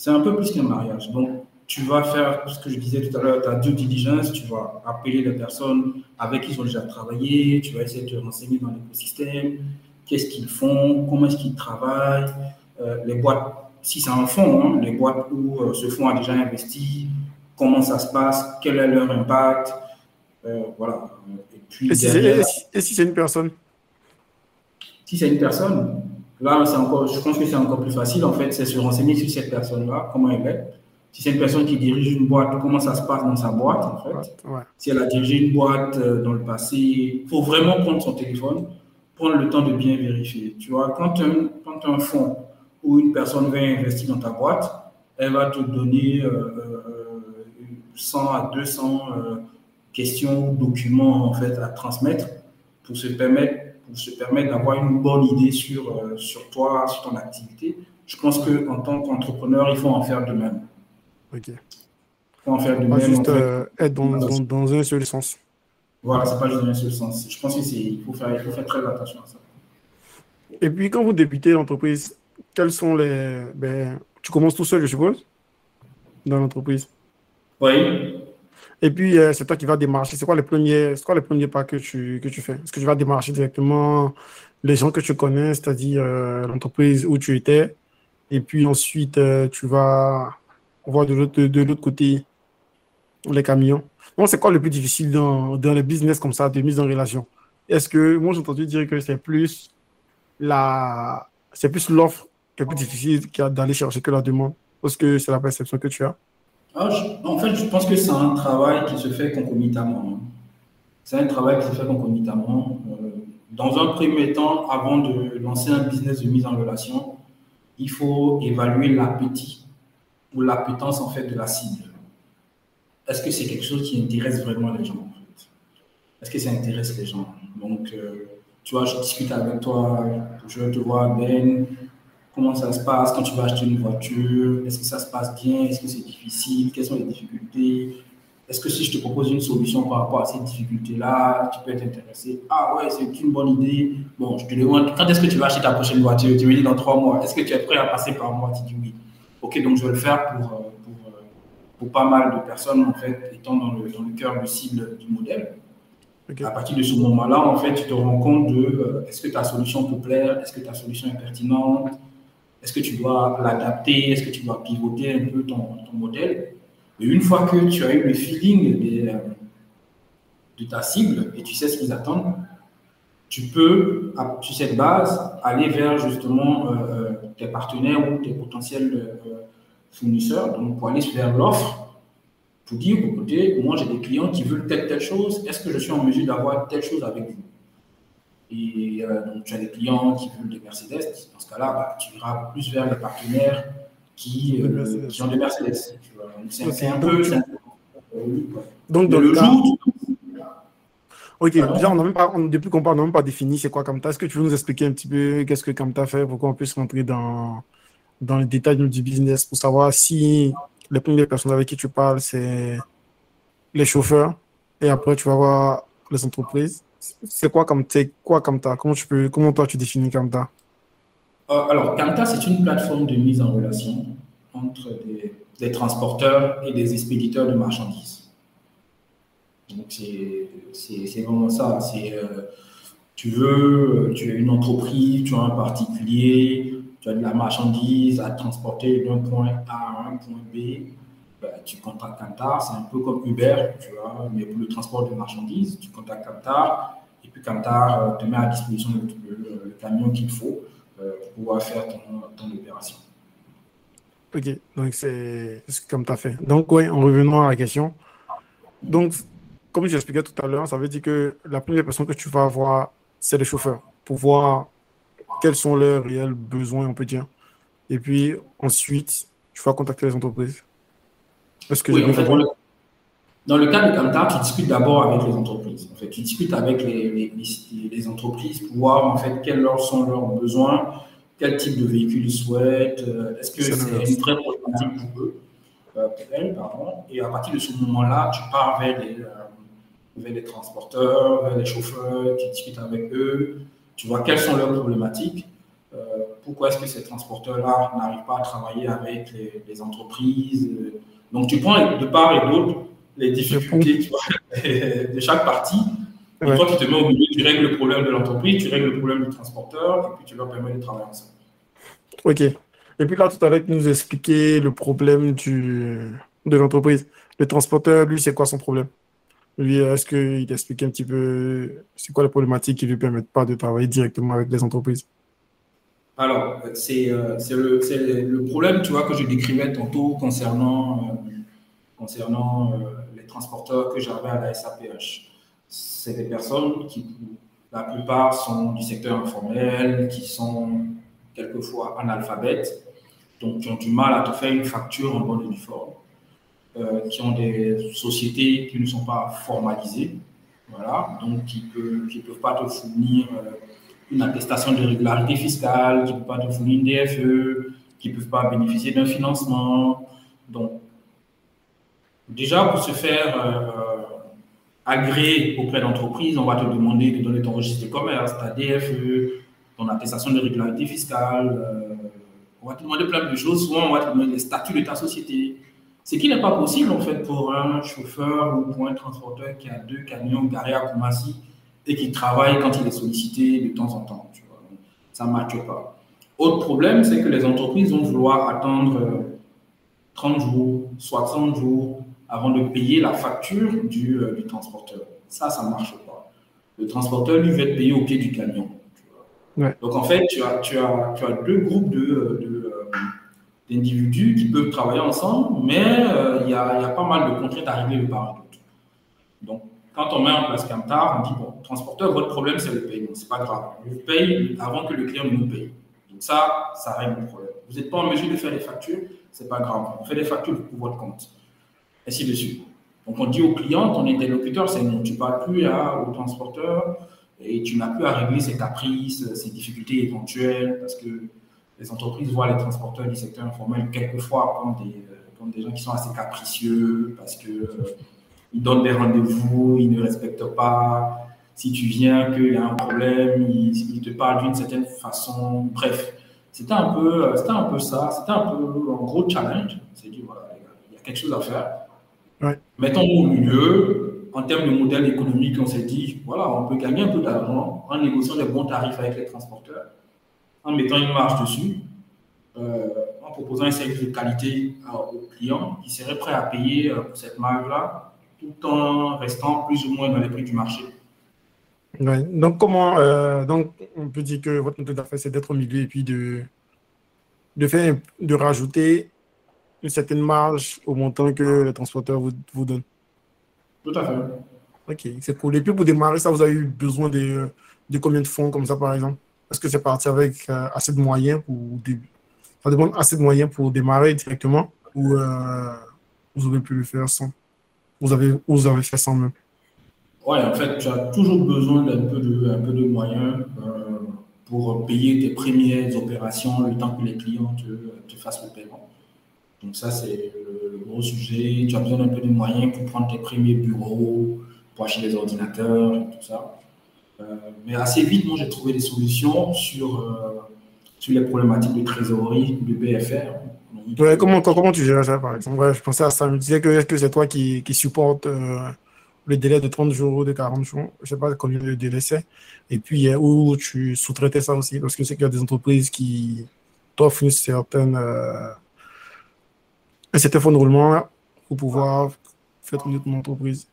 C'est un peu plus qu'un mariage. Donc, tu vas faire ce que je disais tout à l'heure, ta due diligence, tu vas appeler les personnes avec qui ils ont déjà travaillé, tu vas essayer de te renseigner dans l'écosystème, qu'est-ce qu'ils font, comment est-ce qu'ils travaillent, euh, les boîtes si c'est un fonds, hein, les boîtes où euh, ce fonds a déjà investi, comment ça se passe, quel est leur impact, euh, voilà. Et, puis, si c'est une personne? Si c'est une personne, là, encore, je pense que c'est encore plus facile, en fait, c'est se renseigner sur cette personne-là, comment elle est. Si c'est une personne qui dirige une boîte, comment ça se passe dans sa boîte, en fait. Si elle a dirigé une boîte euh, dans le passé, il faut vraiment prendre son téléphone, prendre le temps de bien vérifier. Tu vois, quand un, quand un fonds où une personne vient investir dans ta boîte, elle va te donner 100 euh, euh, à 200 euh, questions, documents en fait à transmettre pour se permettre, pour se permettre d'avoir une bonne idée sur, sur toi, sur ton activité. Je pense qu'en tant qu'entrepreneur, il faut en faire de même. Ok. Il faut en faire de pas même. juste être dans, dans, un seul sens. Voilà, c'est pas juste dans un seul sens. Je pense qu'il faut faire, il faut faire très attention à ça. Et puis, quand vous débutez l'entreprise, quels sont les. Ben, tu commences tout seul, je suppose, dans l'entreprise? Oui. Et puis, euh, c'est toi qui vas démarcher. C'est quoi les premiers, quoi les premiers pas que tu, que tu fais? Est-ce que tu vas démarcher directement les gens que tu connais, c'est-à-dire euh, l'entreprise où tu étais, et puis ensuite, euh, tu vas voir de l'autre, de, l'autre côté les camions. Bon, c'est quoi le plus difficile dans, dans les business comme ça, de mise en relation? Est-ce que, moi, j'ai entendu dire que c'est plus la, c'est plus l'offre c'est plus difficile d'aller chercher que la demande? Parce que c'est la perception que tu as ah, En fait, je pense que c'est un travail qui se fait concomitamment. Hein. C'est un travail qui se fait concomitamment. Euh, dans un premier temps, avant de lancer un business de mise en relation, il faut évaluer l'appétit ou l'appétence en fait de la cible. Est-ce que c'est quelque chose qui intéresse vraiment les gens Est-ce que ça intéresse les gens? Donc, euh, tu vois, je discute avec toi, je te vois, Ben, Comment ça se passe quand tu vas acheter une voiture Est-ce que ça se passe bien Est-ce que c'est difficile Quelles sont les difficultés? Est-ce que si je te propose une solution par rapport à ces difficultés-là, tu peux être intéressé? Ah ouais, c'est une bonne idée. Bon, je te demande, quand est-ce que tu vas acheter ta prochaine voiture? Tu me dis dans trois mois. Est-ce que tu es prêt à passer par moi? Tu dis oui. Ok, donc je vais le faire pour, euh, pour, euh, pour pas mal de personnes, en fait, étant dans le, dans le cœur de cible du modèle. À partir de ce moment-là, en fait, tu te rends compte de euh, est-ce que ta solution peut plaire, est-ce que ta solution est pertinente, est-ce que tu dois l'adapter? Est-ce que tu dois pivoter un peu ton, ton modèle? Et une fois que tu as eu le feeling euh, de ta cible et tu sais ce qu'ils attendent, tu peux, sur cette base, aller vers justement euh, tes partenaires ou tes potentiels fournisseurs, donc pour aller vers l'offre pour dire, écoutez, moi j'ai des clients qui veulent telle, telle chose, est-ce que je suis en mesure d'avoir telle chose avec vous? Et euh, donc tu as des clients qui veulent des Mercedes, dans ce cas-là, bah, tu iras plus vers les partenaires qui, euh, qui ont des Mercedes. C'est un, peu... Donc, dans le, jour, Ok, déjà, on même pas, depuis qu'on parle, on n'a même pas défini c'est quoi Camta. Est-ce que tu veux nous expliquer un petit peu qu'est-ce que Camta fait pour qu'on puisse rentrer dans, dans les détails du business pour savoir si les premières personnes avec qui tu parles, c'est les chauffeurs. Et après, tu vas voir les entreprises? C'est quoi comme quoi Camta Comment tu peux, comment toi tu définis Camta euh, Alors, Camta, c'est une plateforme de mise en relation entre des, transporteurs et des expéditeurs de marchandises. Donc, c'est vraiment ça. C'est euh, tu veux, tu es une entreprise, tu as un particulier, tu as de la marchandise à transporter d'un point A à un point B, ben, tu contactes Kantar, c'est un peu comme Uber, tu vois, mais pour le transport de marchandises, tu contactes Kantar, et puis Kantar euh, te met à disposition le, camion qu'il faut euh, pour pouvoir faire ton, opération. Ok, donc c'est comme tu as fait. Donc, oui, en revenant à la question, donc, comme j'expliquais tout à l'heure, ça veut dire que la première personne que tu vas avoir, c'est le chauffeur, pour voir quels sont leurs réels besoins, on peut dire. Et puis ensuite, tu vas contacter les entreprises. Parce que dans, le, cas de Kantar, tu discutes d'abord avec les entreprises. En fait, tu discutes avec les, les, entreprises pour voir en fait quels sont leurs besoins, quel type de véhicule ils souhaitent, euh, est-ce que c'est une vraie problématique pour eux, euh, pour elles, pardon. Et à partir de ce moment-là, tu pars vers les, euh, vers les transporteurs, vers les chauffeurs, tu discutes avec eux, tu vois quelles sont leurs problématiques, euh, pourquoi est-ce que ces transporteurs-là n'arrivent pas à travailler avec les, entreprises. Donc, tu prends de part et d'autre les difficultés de chaque partie. Et toi, tu te mets au milieu, tu règles le problème de l'entreprise, tu règles le problème du transporteur, et puis tu leur permets de travailler ensemble. OK. Et puis là, tout à l'heure, tu nous expliquais le problème du, de l'entreprise. Le transporteur, lui, c'est quoi son problème? Lui, est-ce qu'il t'explique un petit peu c'est quoi les problématiques qui ne lui permettent pas de travailler directement avec les entreprises? Alors, c'est euh, le, le, problème, tu vois, que je décrivais tantôt concernant, euh, euh, les transporteurs que j'avais à la SAPH. C'est des personnes qui, la plupart, sont du secteur informel, qui sont quelquefois analphabètes, donc qui ont du mal à te faire une facture en bonne et forme. Euh, qui ont des sociétés qui ne sont pas formalisées, voilà, donc qui ne peuvent pas te fournir une attestation de régularité fiscale, qui ne peuvent pas te fournir une DFE, qui ne peuvent pas bénéficier d'un financement. Donc, déjà, pour se faire euh, agréer auprès d'entreprises, on va te demander de donner ton registre de commerce, ta DFE, ton attestation de régularité fiscale. on va te demander plein de choses. Souvent, on va te demander les statuts de ta société, ce qui n'est pas possible en fait pour un chauffeur ou pour un transporteur qui a deux camions garés à Koumassi et qui travaille quand il est sollicité de temps en temps. Tu vois. Ça ne marche pas. Autre problème, c'est que les entreprises vont vouloir attendre 30 euh, jours, 60 jours avant de payer la facture du, euh, du transporteur. Ça, ça ne marche pas. Le transporteur, lui, va être payé au pied du camion. Donc, en fait, tu as, tu as, tu as deux groupes de, de, euh, d'individus qui peuvent travailler ensemble, mais euh, il y, a, pas mal de contraintes à régler le par d'autre. Donc, quand on met en place Camtar, on dit, bon, transporteur, votre problème, c'est le paiement. C'est pas grave. Vous paye avant que le client nous paye. Donc, ça, ça règle le problème. Vous n'êtes pas en mesure de faire des factures, c'est pas grave. On fait des factures pour votre compte. Ainsi de suite. Donc, on dit au client, ton interlocuteur, c'est non. Tu ne parles plus au transporteur et tu n'as plus à régler ses caprices, ses difficultés éventuelles parce que les entreprises voient les transporteurs du secteur informel quelquefois comme des, euh, comme des gens qui sont assez capricieux parce que euh, ils donnent des rendez-vous, ils ne respectent pas. Si tu viens, qu'il y a un problème, ils, te parlent d'une certaine façon. Bref, c'était un peu, euh, c'était un peu ça. C'était un peu un gros challenge. C'est dit voilà, il y a quelque chose à faire. Mettons au milieu. En termes de modèle économique, on s'est dit voilà, on peut gagner un peu d'argent en négociant des bons tarifs avec les transporteurs en mettant une marge dessus. en proposant un service de qualité aux clients qui seraient prêts à payer pour cette marge-là tout en restant plus ou moins dans les prix du marché. Donc, comment, euh, donc, on peut dire que votre méthode d'affaires, c'est d'être au milieu et puis de, de, faire, de rajouter une certaine marge au montant que le transporteur vous, vous donne. Tout à fait. Ok, c'est pour les plus pour démarrer, ça, vous avez eu besoin de, de combien de fonds comme ça, par exemple? Est-ce que c'est parti avec euh, assez de moyens pour, ça demande assez de moyens pour démarrer directement ou euh, vous avez pu le faire sans? Vous avez, vous avez fait sans même Oui, en fait, tu as toujours besoin d'un peu de, un peu de moyens euh, pour payer tes premières opérations le temps que les clients te, te fassent le paiement. Donc ça, c'est le, gros sujet. Tu as besoin d'un peu de moyens pour prendre tes premiers bureaux, pour acheter les ordinateurs, et tout ça. Euh, mais assez vite, moi, j'ai trouvé des solutions sur, euh, sur les problématiques de trésorerie, de BFR comment, comment tu gères ça, par exemple? Je pensais à ça. Je me disais que, que c'est toi qui, qui supporte euh, le délai de 30 jours ou de 40 jours? Je ne sais pas combien de délai c'est. Et puis, où tu sous-traitais ça aussi. Parce que c'est qu'il y a des entreprises qui t'offrent une certaine, euh, un certain fonds de roulement pour pouvoir faire tourner ton entreprise.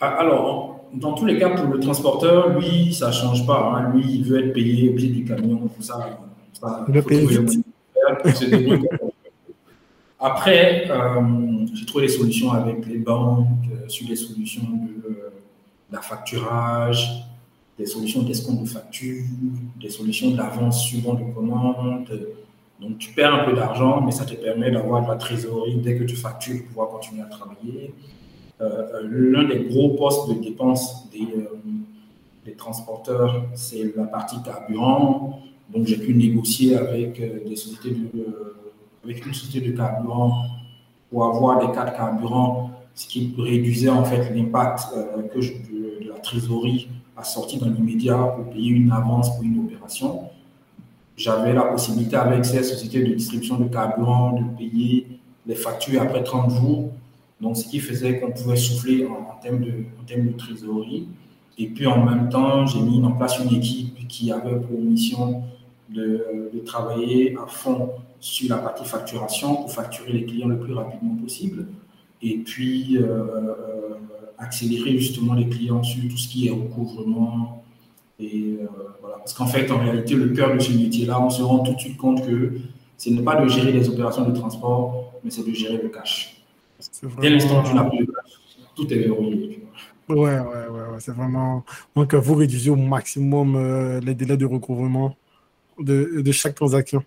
Ah, alors, dans tous les cas, pour le transporteur, lui, ça ne change pas. Hein. Lui, il veut être payé au pied du camion. Tout ça, ça, il veut payer Après, euh, j'ai trouvé des solutions avec les banques, euh, sur des solutions de, euh, d'affacturage, des solutions d'escompte de facture, des solutions d'avance suivant de commande. Donc, tu perds un peu d'argent, mais ça te permet d'avoir de la trésorerie dès que tu factures pour pouvoir continuer à travailler. l'un des gros postes de dépenses des transporteurs, c'est la partie carburant. Donc, j'ai pu négocier avec des sociétés de avec une société de carburant pour avoir des cas de carburant, ce qui réduisait en fait l'impact euh, de, la trésorerie a sorti dans l'immédiat pour payer une avance pour une opération. J'avais la possibilité avec ces sociétés de distribution de carburant de payer les factures après 30 jours. Donc, ce qui faisait qu'on pouvait souffler en, termes de, trésorerie. Et puis, en même temps, j'ai mis en place une équipe qui avait pour mission de travailler à fond sur la partie facturation pour facturer les clients le plus rapidement possible et puis euh, euh, accélérer justement les clients sur tout ce qui est recouvrement. Et euh, voilà. Parce qu'en fait, en réalité, le cœur de ce métier-là, on se rend tout de suite compte que ce n'est pas de gérer les opérations de transport, mais c'est de gérer le cash. Dès l'instant où tu n'as plus de cash, tout est verrouillé. Ouais, ouais, ouais, ouais, c'est vraiment. Donc, vous réduisez au maximum les délais de recouvrement de, de chaque transaction.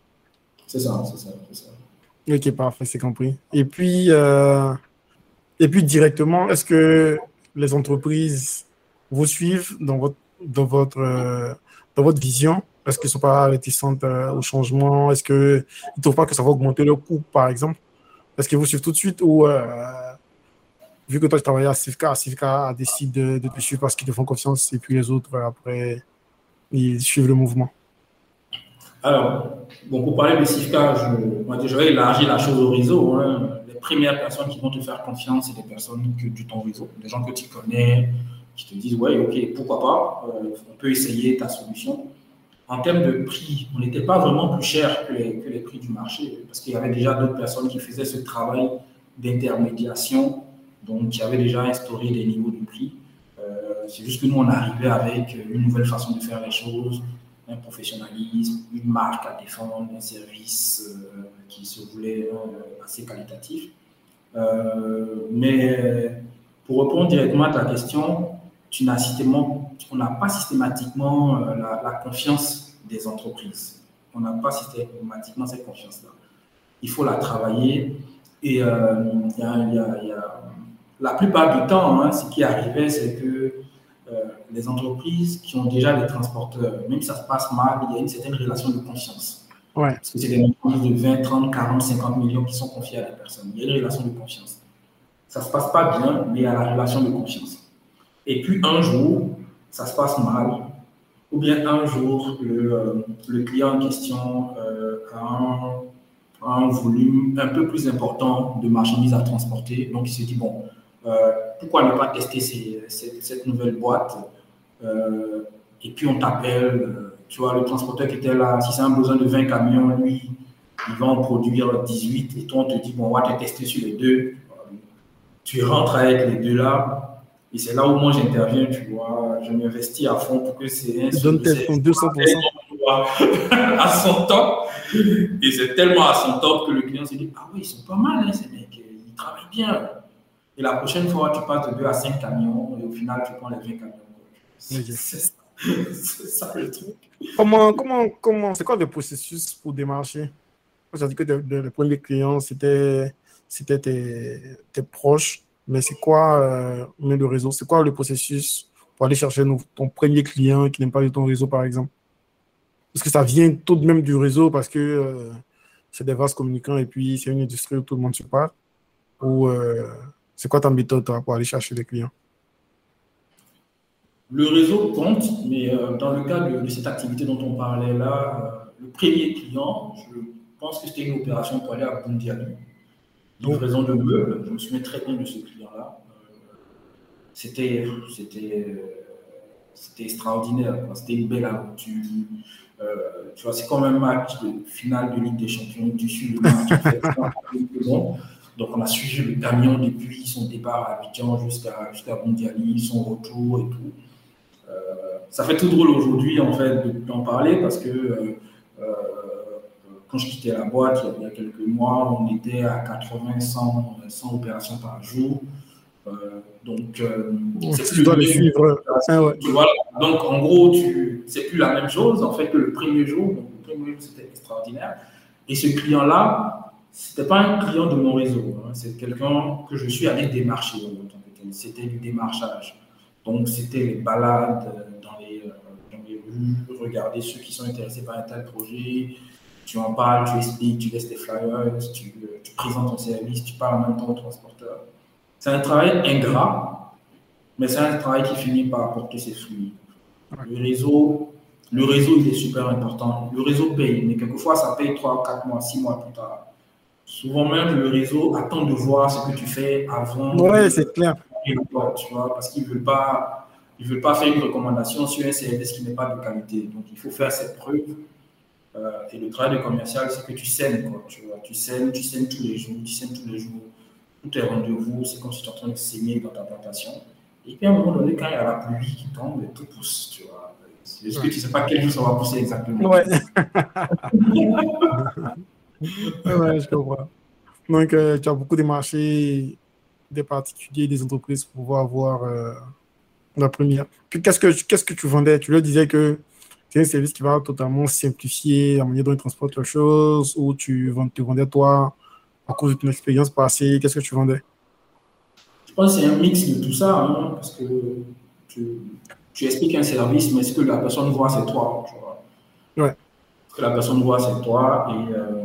C'est ça, c'est ça, ça. Ok, parfait, c'est compris. Et puis, euh, et puis directement, est-ce que les entreprises vous suivent dans votre, dans votre, euh, dans votre vision? Est-ce qu'elles ne sont pas réticentes euh, au changement? Est-ce qu'ils ne trouvent pas que ça va augmenter le coût, par exemple? Est-ce qu'ils vous suivent tout de suite ou vu que toi tu travailles à Civca, Civca décide de, de te suivre parce qu'ils te font confiance et puis les autres, après, ils suivent le mouvement? Alors, bon, pour parler de SIFCA, je, vais élargir la chose au réseau. Hein. Les premières personnes qui vont te faire confiance, c'est des personnes que, ton réseau, des gens que tu connais, qui te disent, ouais, ok, pourquoi pas, euh, on peut essayer ta solution. En termes de prix, on n'était pas vraiment plus cher que les, prix du marché, parce qu'il y avait déjà d'autres personnes qui faisaient ce travail d'intermédiation, donc qui avaient déjà instauré des niveaux de prix. Euh, c'est juste que nous, on arrivait avec une nouvelle façon de faire les choses, un professionnalisme, une marque à défendre, un service euh, qui se voulait euh, assez qualitatif. Euh, mais pour répondre directement à ta question, tu n'as on n'a pas systématiquement la, confiance des entreprises. On n'a pas systématiquement cette confiance-là. Il faut la travailler. Et la plupart du temps, hein, ce qui arrivait, c'est que les entreprises qui ont déjà des transporteurs, même si ça se passe mal, il y a une certaine relation de confiance. Ouais. Parce que c'est des entreprises de 20, 30, 40, 50 millions qui sont confiés à des personnes. Il y a une relation de confiance. Ça ne se passe pas bien, mais il y a la relation de confiance. Et puis un jour, ça se passe mal, ou bien un jour, le, euh, le client en question euh, a, un, un, volume un peu plus important de marchandises à transporter. Donc il se dit, bon, euh, pourquoi ne pas tester cette, nouvelle boîte euh, Et puis on t'appelle, euh, tu vois, le transporteur qui était là, si c'est un besoin de 20 camions, lui, il va en produire 18 et toi on te dit, bon, on va te tester sur les deux. Tu rentres avec les deux là, et c'est là où moi j'interviens, tu vois. Je m'investis à fond pour que c'est un. Donne 200%. à son top. Et c'est tellement à son top que le client se dit Ah oui, ils sont pas mal, hein, ces mecs, ils travaillent bien. Et la prochaine fois, tu passes de 2 à 5 camions et au final, tu prends les 20 camions. C'est ça, le truc. Comment, comment, comment, c'est quoi le processus pour démarcher? J'ai dit que le premier client, c'était tes, tes proches mais c'est quoi euh, le réseau? C'est quoi le processus pour aller chercher ton premier client qui n'aime pas ton réseau, par exemple? Parce que ça vient tout de même du réseau parce que euh, c'est des vases communicants et puis c'est une industrie où tout le monde se parle. Ou euh, c'est quoi ta méthode pour aller chercher des clients? Le réseau compte, mais dans le cas de, cette activité dont on parlait là, le premier client, je pense que c'était une opération pour aller à Bundiali livraison de meubles. Je me souviens très bien de ce client-là. C'était, c'était, extraordinaire. C'était une belle aventure. Euh, tu vois, c'est comme un match de finale de Ligue des Champions. Le match. Donc, on a suivi le camion depuis son départ à Abidjan jusqu'à jusqu'à Mondiali, son retour et tout. Euh, ça fait tout drôle aujourd'hui, en fait, d'en parler parce que euh, quand je quittais la boîte, il y a quelques mois, on était à 80, 100, 100 opérations par jour. Euh, donc, euh, c'est plus le suivre. Ah voilà. Donc, en gros, c'est plus la même chose en fait que le premier jour. Donc, le premier jour, c'était extraordinaire. Et ce client-là, c'était pas un client de mon réseau. Hein. C'est quelqu'un que je suis allé démarcher. C'était du démarchage. Donc, c'était les balades dans les, euh, dans les rues, regarder ceux qui sont intéressés par un tel projet, tu en parles, tu expliques, tu laisses des flyers, tu, tu présentes ton service, tu parles en même temps au transporteur. C'est un travail ingrat, mais c'est un travail qui finit par apporter ses fruits. Le réseau, le réseau, il est super important. Le réseau paye, mais quelquefois, ça paye 3, 4 mois, 6 mois plus tard. Souvent même, le réseau attend de voir ce que tu fais avant. Oui, c'est clair. Tu vois, parce qu'ils ne veulent pas, veulent pas faire une recommandation sur un service qui n'est pas de qualité. Donc, il faut faire cette preuve. Euh, et le travail de commercial, c'est que tu scènes, quoi, tu vois. Tu scènes, tu scènes tous les jours, tu scènes tous les jours. Tous tes rendez-vous, c'est comme si tu es en train de saigner dans ta plantation. Et puis à un moment donné, quand il y a la pluie qui tombe, tout pousse, tu vois. Est-ce que tu ne sais pas quel jour ça va pousser exactement Ouais. ouais, je comprends. Donc, euh, tu as beaucoup de marchés, des particuliers, des entreprises pour pouvoir avoir euh, la première. Puis, qu'est-ce que, qu'est-ce que tu vendais? Tu leur disais que c'est un service qui va totalement simplifier la manière dont ils transportent les choses ou tu te vendais toi à cause de ton expérience passée Qu'est-ce que tu vendais? Je pense que c'est un mix de tout ça, hein, parce que tu, tu, expliques un service, mais ce que la personne voit, c'est toi. Tu vois? Ouais. Ce que la personne voit, c'est toi. Et, euh,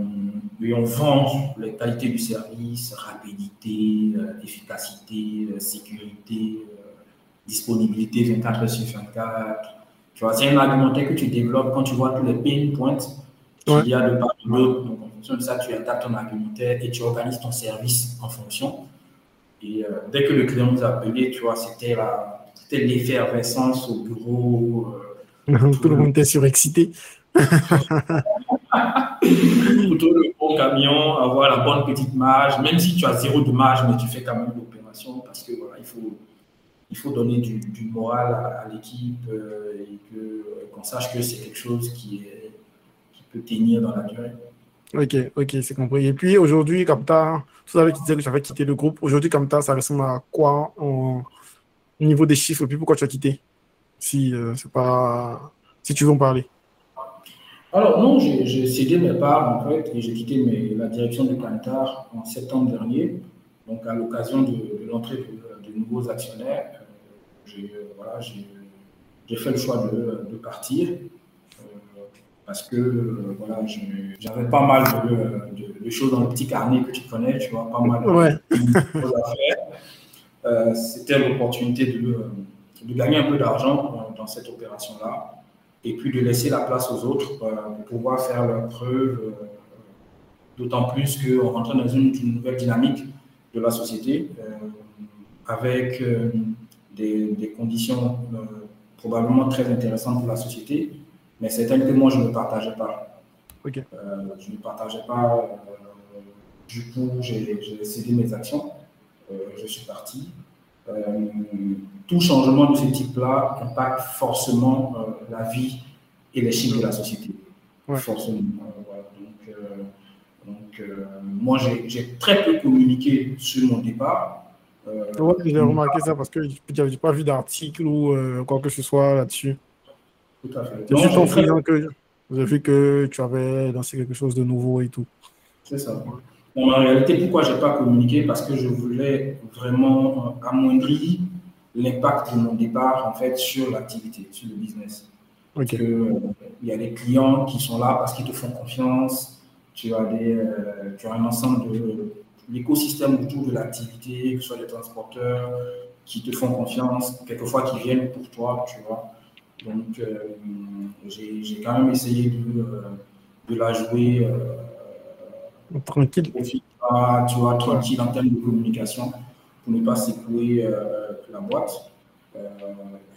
on vend les qualités du service, rapidité, euh, efficacité, euh, sécurité, disponibilité 24 heures sur 24 tu vois, c'est un argumentaire que tu développes quand tu vois tous les pain points qu'il y a de part et d'autre. Donc, en fonction de ça, tu adaptes ton argumentaire et tu organises ton service en fonction. Et euh, dès que le client nous a appelé, tu vois, c'était l'effervescence au bureau. Euh, tout le monde était surexcité. Plutôt le bon camion, avoir la bonne petite marge, même si tu as zéro de marge, mais tu fais quand même l'opération parce que voilà, il faut il faut donner du, moral à, l'équipe euh, et euh, qu'on sache que c'est quelque chose qui, est, qui peut tenir dans la durée. Ok, ok, c'est compris. Et puis aujourd'hui, comme tout à l'heure, tu disais que j'avais quitté le groupe. Aujourd'hui, comme ça ressemble à quoi au niveau des chiffres? Et puis pourquoi tu as quitté? Si, euh, c'est pas, si tu veux en parler. Alors non, j'ai cédé mes parts en fait et j'ai quitté mes, la direction de Cantar en septembre dernier, donc à l'occasion de, l'entrée de, de, nouveaux actionnaires j'ai voilà, fait le choix de, de partir euh, parce que voilà, j'avais pas mal de, choses dans le petit carnet que tu connais, tu vois, pas mal de choses à faire. Euh, c'était l'opportunité de, de, gagner un peu d'argent dans, cette opération-là et puis de laisser la place aux autres euh, pour pouvoir faire leur preuve, d'autant plus qu'on rentrait dans une, une, nouvelle dynamique de la société avec des, conditions euh, probablement très intéressantes pour la société, mais certaines que moi je ne partageais pas. Ok. je ne partageais pas. du coup, j'ai cédé mes actions. je suis parti. Tout changement de ce type-là impacte forcément la vie et les chiffres de la société. Forcément. Donc, donc moi, j'ai très peu communiqué sur mon départ. Euh, j'ai remarqué ça parce que je n'avais pas vu d'article ou euh, quoi que ce soit là-dessus. Tout à fait. C'est juste en faisant que j'ai vu que tu avais lancé quelque chose de nouveau et tout. C'est ça. En réalité, pourquoi je n'ai pas communiqué? Parce que je voulais vraiment amoindrir l'impact de mon départ en fait sur l'activité, sur le business. Parce que, euh, il y a des clients qui sont là parce qu'ils te font confiance. Tu as, des, tu as un ensemble de, l'écosystème autour de l'activité, que ce soit les transporteurs qui te font confiance, quelquefois qui viennent pour toi, tu vois. Donc, euh, j'ai quand même essayé de, euh, de la jouer euh, tranquille. tu vois, tranquille en termes de communication pour ne pas secouer la boîte.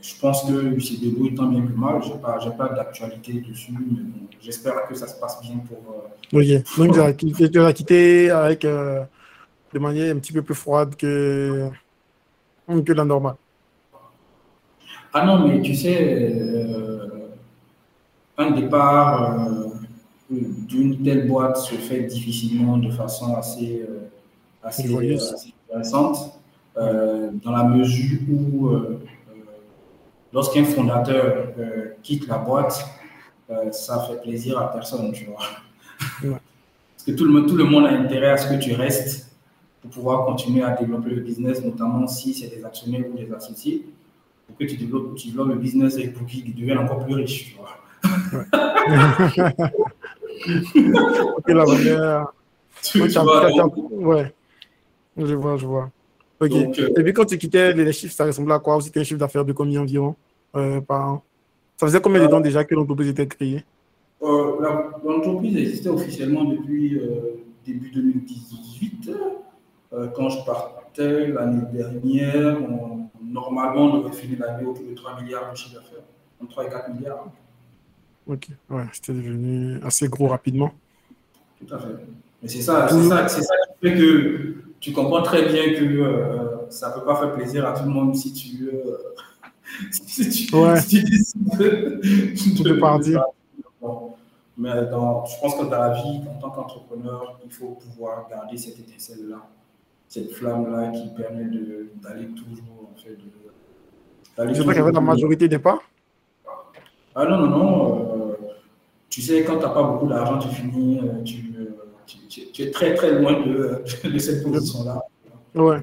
je pense que c'est débrouille tant bien que mal. Je n'ai pas, pas d'actualité dessus, mais j'espère que ça se passe bien pour. oui, donc tu as quitté avec de manière un petit peu plus froide que, que la normale. Ah non, mais tu sais, euh, un départ euh, d'une telle boîte se fait difficilement de façon assez, euh, assez, intéressante, dans la mesure où lorsqu'un fondateur quitte la boîte, ça fait plaisir à personne, tu vois. Parce que tout le, tout le monde a intérêt à ce que tu restes pour pouvoir continuer à développer le business, notamment si c'est des actionnaires ou des associés, pour que tu développes, tu développes le business et pour qu'ils deviennent encore plus riches. Tu vois. ok, la manière. Tu, vois, ouais. Je vois, je vois. Ok. Euh, et puis quand tu quittais les chiffres, ça ressemblait à quoi? C'était un chiffre d'affaires de combien environ euh, par an? Ça faisait combien de temps déjà que l'entreprise était créée? euh, L'entreprise existait officiellement depuis début 2018. Euh, quand je partais l'année dernière, normalement, on aurait fini l'année autour de 3 milliards de chiffre d'affaires. 3 et 4 milliards. Ok, ouais, c'était devenu assez gros rapidement. Tout à fait. Mais c'est ça, c'est ça, ça qui fait que tu comprends très bien que euh, ça ne peut pas faire plaisir à tout le monde si tu, euh, si tu, ouais. si tu décides de, de partir. Mais dans, je pense que dans la vie, en tant qu'entrepreneur, il faut pouvoir garder cette étincelle-là cette flamme-là qui permet d'aller toujours, en fait. De, c'est pas qu'il y avait la majorité des pas? Ah non, non, non. Euh, tu sais, quand tu n'as pas beaucoup d'argent, tu finis, euh, tu, tu, tu, es très, très loin de, de cette position-là. Ouais.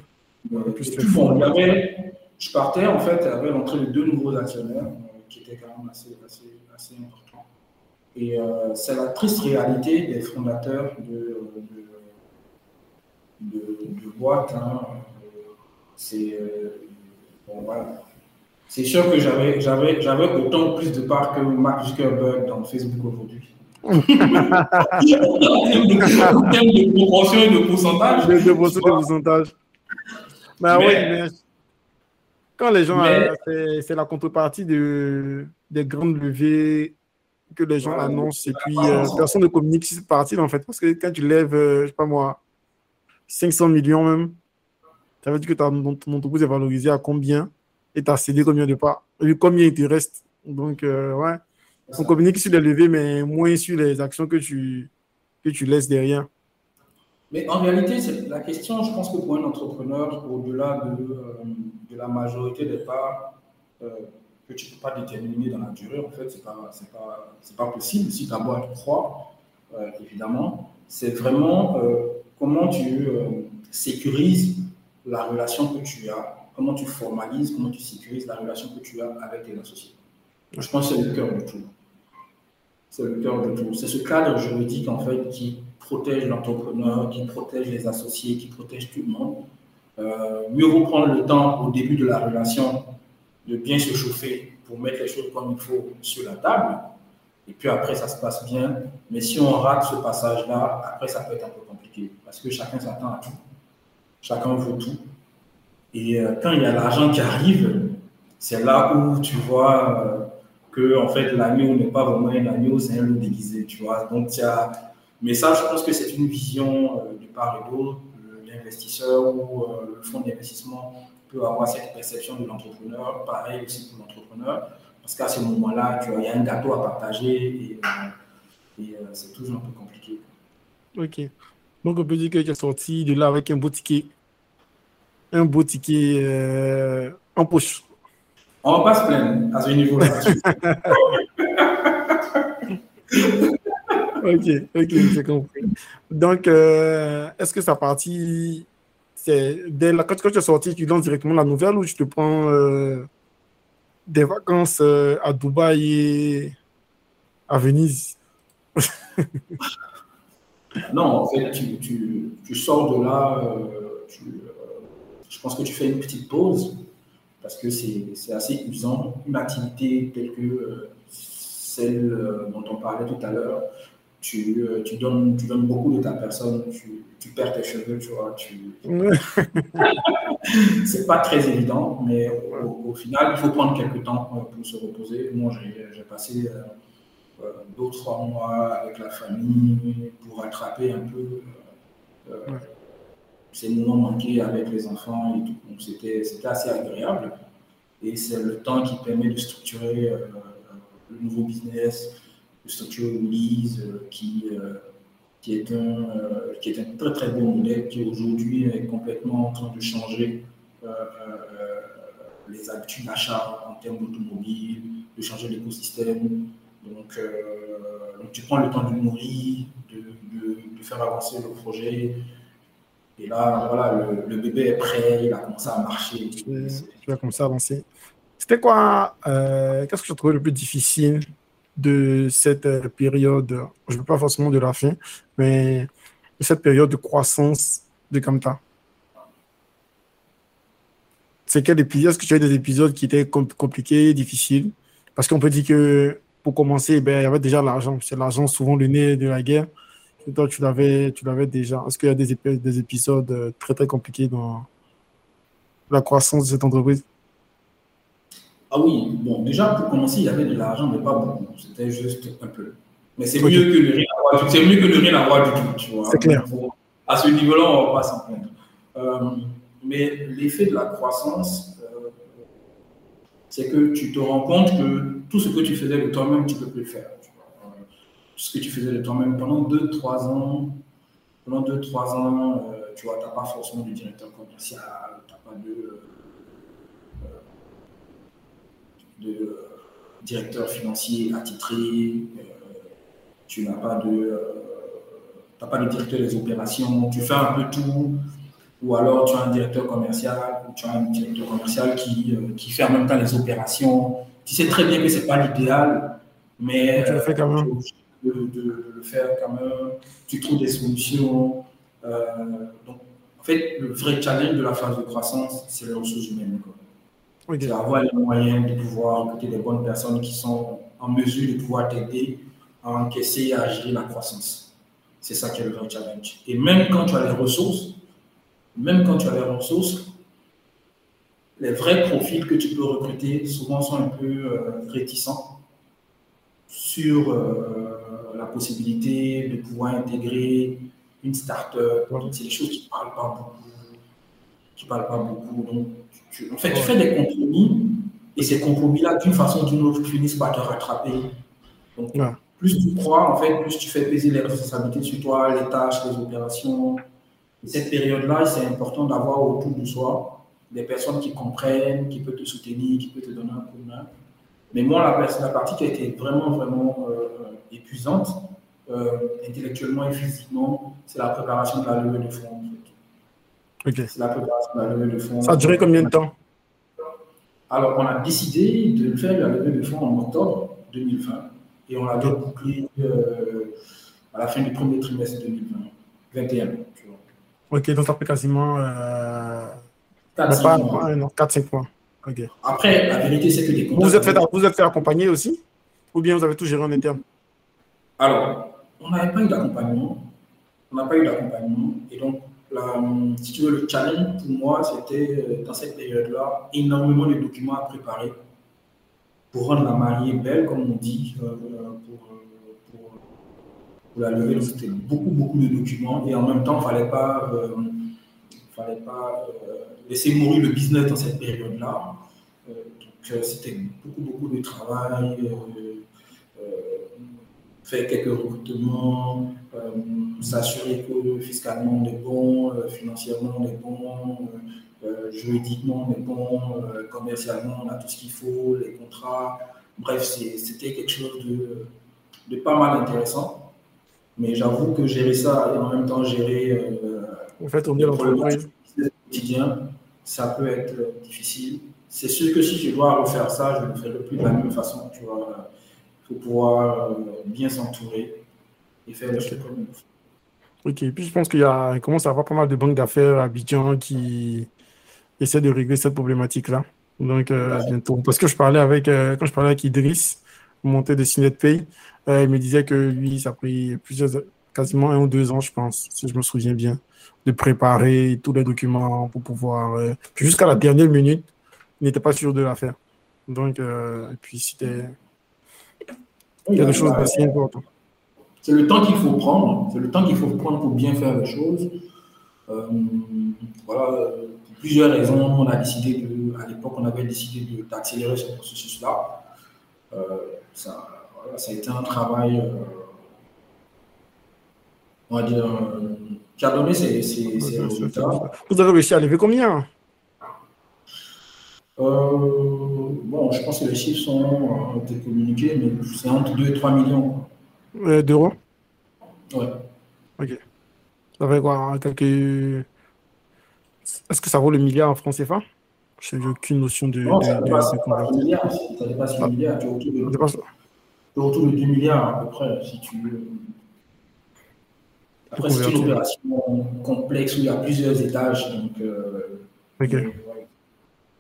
Euh, il y avait, je partais, en fait, avec l'entrée de deux nouveaux actionnaires, qui étaient quand même assez, assez, assez importants. Et c'est la triste réalité des fondateurs de, de de, boîte. Hein. C'est euh, bon, voilà. C'est sûr que j'avais, j'avais, j'avais autant plus de parts que Mark Zuckerberg dans Facebook aujourd'hui. en termes de proportion et de pourcentage. De, de pourcentage. Ben oui, mais quand les gens, c'est, la contrepartie de, des grandes levées que les gens annoncent et puis euh, personne ne communique sur cette partie en fait. Parce que quand tu lèves, euh, je sais pas moi, 500 millions même. Ça veut dire que ton entreprise est valorisée à combien? Et tu as cédé combien de parts et combien il te reste. Donc, euh, ouais, on communique sur les levées, mais moins sur les actions que tu, que tu laisses derrière. Mais en réalité, la question, je pense que pour un entrepreneur, au-delà de, euh, de, la majorité des parts euh, que tu ne peux pas déterminer dans la durée, en fait, ce n'est pas, pas, pas, possible. Si ta boîte croît, évidemment, c'est vraiment comment tu euh, sécurises la relation que tu as, comment tu formalises, comment tu sécurises la relation que tu as avec tes associés. Je pense que c'est le cœur de tout. C'est le cœur de tout. C'est ce cadre juridique en fait qui protège l'entrepreneur, qui protège les associés, qui protège tout le monde. Euh, mieux vaut prendre le temps au début de la relation de bien se chauffer pour mettre les choses comme il faut sur la table. Et puis après, ça se passe bien. Mais si on rate ce passage-là, après, ça peut être un peu compliqué parce que chacun s'attend à tout. Chacun veut tout. Et euh, quand il y a l'argent qui arrive, c'est là où tu vois que en fait l'agneau n'est pas vraiment un agneau, c'est un loup déguisé, tu vois. Donc, il Mais ça, je pense que c'est une vision euh, du part et d'autre. L'investisseur ou euh, le fonds d'investissement peut avoir cette perception de l'entrepreneur, pareil aussi pour l'entrepreneur, parce qu'à ce moment-là, il y a un gâteau à partager et, euh, c'est toujours un peu compliqué. Ok. Donc, on peut dire que tu es sorti de là avec un beau ticket. Un beau ticket en poche. On va pas se plaindre à ce niveau-là. ok, ok, j'ai compris. Donc, euh, est-ce que sa partie, c'est dès la, quand, tu es sorti, tu lances directement la nouvelle ou tu te prends euh, des vacances euh, à Dubaï et à Venise? Non, en fait, tu, tu, tu sors de là, je pense que tu fais une petite pause parce que c'est assez usant. Une activité telle que euh, celle euh, dont on parlait tout à l'heure, tu, euh, tu, donnes, tu donnes beaucoup de ta personne, tu, tu perds tes cheveux, tu vois. Tu... c'est pas très évident, mais au, final, il faut prendre quelques temps pour se reposer. Moi, j'ai passé deux trois mois avec la famille pour rattraper un peu ces moments manqués avec les enfants et tout. Donc c'était assez agréable. Et c'est le temps qui permet de structurer euh, le nouveau business, de structurer Woolies, euh, qui, euh, qui, est un, qui est un très très bon modèle qui aujourd'hui est complètement en train de changer les habitudes d'achat en termes d'automobile, de changer l'écosystème. Donc, donc, tu prends le temps de nourrir, de, de faire avancer le projet, et là, voilà, le, bébé est prêt, il a commencé à marcher. Tu, vas commencer à avancer. C'était quoi, euh, qu'est-ce que tu as trouvé le plus difficile de cette euh, période, je ne veux pas forcément de la fin, mais de cette période de croissance de Kamta? C'est quel épisode Est-ce que tu as eu des épisodes qui étaient compliqués, difficiles? Parce qu'on peut dire que pour commencer, ben, il y avait déjà l'argent. C'est l'argent souvent le nez de la guerre. Toi, tu l'avais, tu l'avais déjà. Est-ce qu'il y a des, des épisodes euh, très, très compliqués dans la croissance de cette entreprise? Ah oui, bon, déjà, pour commencer, il y avait de l'argent, mais pas beaucoup. C'était juste un peu. Mais c'est mieux, que de rien avoir, c'est mieux que de rien avoir du tout, tu vois. C'est clair. à ce niveau-là, on ne va pas s'en plaindre. Euh, mais l'effet de la croissance, euh, c'est que tu te rends compte que tout ce que tu faisais de toi-même, tu ne peux plus le faire ce que tu faisais de toi-même pendant 2-3 ans. Pendant 2-3 ans, euh, tu vois, tu n'as pas forcément de directeur commercial, tu n'as pas de, euh, de euh, directeur financier attitré, tu n'as pas de, pas de directeur des opérations, tu fais un peu tout, ou alors tu as un directeur commercial, ou tu as un directeur commercial qui, qui fait en même temps les opérations. Tu sais très bien que ce n'est pas l'idéal, mais tu le fais quand même de, le faire quand même, tu trouves des solutions. Euh, donc, en fait, le vrai challenge de la phase de croissance, c'est les ressources humaines. C'est avoir les moyens de pouvoir recruter des bonnes personnes qui sont en mesure de pouvoir t'aider à encaisser et à gérer la croissance. C'est ça qui est le vrai challenge. Et même quand tu as les ressources, même quand tu as les ressources, les vrais profils que tu peux recruter souvent sont un peu euh, réticents sur euh, la possibilité de pouvoir intégrer une start-up. C'est des choses qui ne parlent pas beaucoup. Qui parlent pas beaucoup. Donc, en fait, tu fais des compromis et ces compromis-là, d'une façon ou d'une autre, finissent par te rattraper. Donc, plus tu crois, en fait, plus tu fais peser les responsabilités sur toi, les tâches, les opérations. Et cette période-là, c'est important d'avoir autour de soi des personnes qui comprennent, qui peuvent te soutenir, qui peuvent te donner un coup de main. Mais moi, la, la partie qui a été vraiment, vraiment euh, épuisante, euh, intellectuellement et physiquement, c'est la préparation de la levée de fonds. C'est la préparation de la levée de fonds. Ça a duré combien de temps? Alors, on a décidé de faire la levée de fonds en octobre 2020 et on l'a bouclé euh, à la fin du premier trimestre 2021. Ok, donc ça fait quasiment euh, 4-5 mois. Après, la vérité, c'est que des Vous vous êtes fait, vous êtes fait accompagner aussi Ou bien vous avez tout géré en interne? Alors, on n'avait pas eu d'accompagnement. On n'a pas eu d'accompagnement. Et donc, si tu veux, le challenge pour moi, c'était euh, dans cette période-là, énormément de documents à préparer. pour rendre la mariée belle, comme on dit, pour, pour, la levée. C'était beaucoup, beaucoup de documents et en même temps, il ne fallait pas, fallait pas laisser mourir le business dans cette période-là. donc, c'était beaucoup, beaucoup de travail faire quelques recrutements, euh, s'assurer que fiscalement on est bon, euh, financièrement on est bon, euh, juridiquement on est bon, commercialement on a tout ce qu'il faut, les contrats. Bref, c'était quelque chose de, pas mal intéressant. Mais j'avoue que gérer ça et en même temps gérer en fait, on l'entreprise quotidien, ça peut être difficile. C'est sûr que si je dois refaire ça, je ne le ferai plus de la même façon. Tu vois, pour pouvoir euh, bien s'entourer et faire les choses comme il faut. Ok, puis je pense qu'il y a, commence à avoir pas mal de banques d'affaires à Abidjan qui essaient de régler cette problématique-là. Donc, euh, bientôt. Parce que je parlais avec, euh, quand je parlais avec Idriss, monté de Signet Pay, il me disait que lui, ça a pris plusieurs, quasiment un ou deux ans, je pense, si je me souviens bien, de préparer tous les documents pour pouvoir. puis jusqu'à la dernière minute, il n'était pas sûr de la faire. Donc, et puis c'était quelque chose d'assez important. C'est le temps qu'il faut prendre, c'est le temps qu'il faut prendre pour bien faire les choses. Euh, voilà, pour plusieurs raisons, on a décidé de, à l'époque, on avait décidé d'accélérer ce processus-là. Euh, ça, ça, a été un travail, euh, on va dire, qui a donné ses, résultats. Vous avez réussi à lever combien euh, bon, je pense que les chiffres sont, ont été communiqués, mais c'est entre 2 et 3 millions. Euh, D'euros? Ouais. Ok. Ça fait quoi quelques... Est-ce que ça vaut le milliard en francs CFA? Je n'ai aucune notion de. Non, ça dépasse le milliard. Ça dépasse le milliard. Tu es autour de, autour de 10 milliards à peu près, si tu veux. Après, c'est une opération complexe où il y a plusieurs étages. Donc, euh, ok.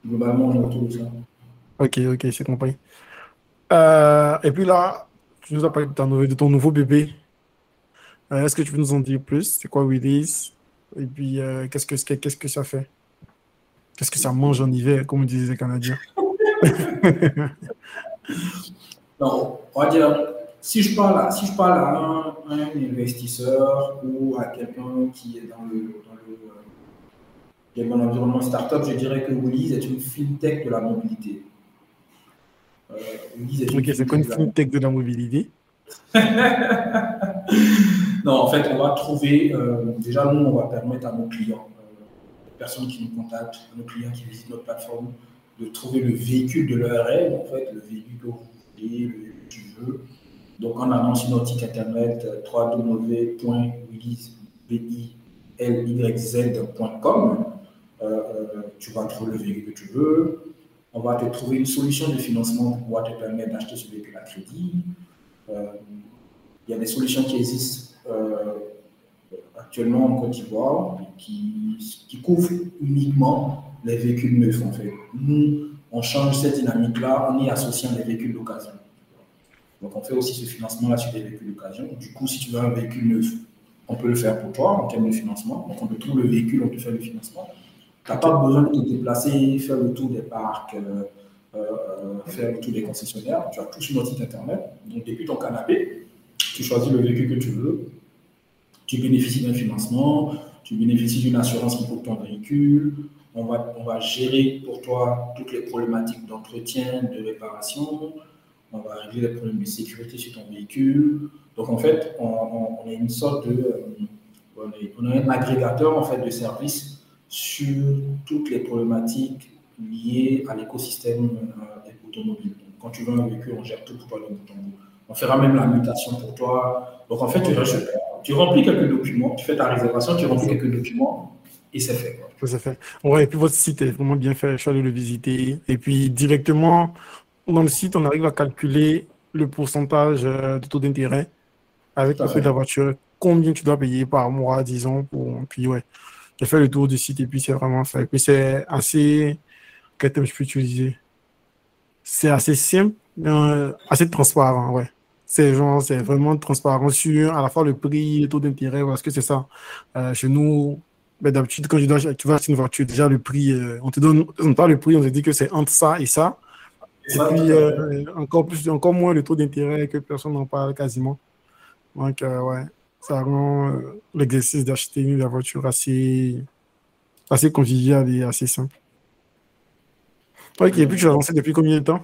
Globalement, on autour de ça. Ok, ok, c'est compris. Euh, et puis là, tu nous as parlé de ton, nouveau bébé. Euh, est-ce que tu peux nous en dire plus? C'est quoi Willis? Et puis, qu'est-ce, que, qu'est-ce que ça fait? Qu'est-ce que ça mange en hiver, comme disent les Canadiens Non, on va dire, si je parle à, si je parle à un, un investisseur ou à quelqu'un qui est dans le, dans le et mon environnement startup, je dirais que Woolies est une fintech de la mobilité. Euh, ok, c'est quoi une fintech de la mobilité Non, en fait, on va trouver, euh, déjà, nous, on va permettre à nos clients, euh, personnes qui nous contactent, nos clients qui visitent notre plateforme, de trouver le véhicule de leur rêve, en fait, le véhicule que vous voulez, le que tu veux. Donc, allant sur notre site internet www.willyz.com, euh, euh, tu vas trouver le véhicule que tu veux. On va te trouver une solution de financement pour te permettre d'acheter ce véhicule à crédit. Euh, il y a des solutions qui existent actuellement en Côte d'Ivoire qui, couvrent uniquement les véhicules neufs en fait. Nous, on change cette dynamique-là, on y associe des véhicules d'occasion. Donc on fait aussi ce financement-là sur des véhicules d'occasion. Du coup, si tu veux un véhicule neuf, on peut le faire pour toi en termes de financement. Donc on te trouve le véhicule, on te fait le financement. Tu n'as pas besoin de te déplacer, faire le tour des parcs, euh, euh, faire le tour des concessionnaires. Tu as tout sur notre site internet. Donc, depuis ton canapé, tu choisis le véhicule que tu veux. Tu bénéficies d'un financement, tu bénéficies d'une assurance couvre ton véhicule. On va, on va gérer pour toi toutes les problématiques d'entretien, de réparation. On va régler les problèmes de sécurité sur ton véhicule. Donc, en fait, on, on, est une sorte de. Euh, on, est, un agrégateur en fait, de services sur toutes les problématiques liées à l'écosystème euh, automobile. quand tu veux un véhicule, on gère tout pour toi le bout On fera même la mutation pour toi. Donc en fait, tu, tu remplis quelques documents, tu fais ta réservation, tu remplis quelques documents et c'est fait. C'est fait. Ouais, et puis votre site est vraiment bien fait, je suis allé le visiter. Et puis directement dans le site, on arrive à calculer le pourcentage euh, de taux d'intérêt avec le prix de la voiture, combien tu dois payer par mois, disons. Pour... Puis ouais, j'ai fait le tour du site et puis c'est vraiment fait. Et puis c'est assez. Quel terme je peux utiliser? C'est assez simple, euh, assez transparent, ouais. C'est genre, c'est vraiment transparent sur à la fois le prix, le taux d'intérêt, parce que c'est ça. Euh, chez nous, ben, d'habitude, quand tu vas acheter une voiture, déjà le prix, euh, on te donne, on te le prix, on te dit que c'est entre ça et ça. Et puis, euh, encore, plus, encore moins le taux d'intérêt que personne n'en parle quasiment. Donc, euh, ouais, ça rend l'exercice d'acheter une voiture assez, assez convivial et assez simple. Ok, et puis tu lancé depuis combien de temps?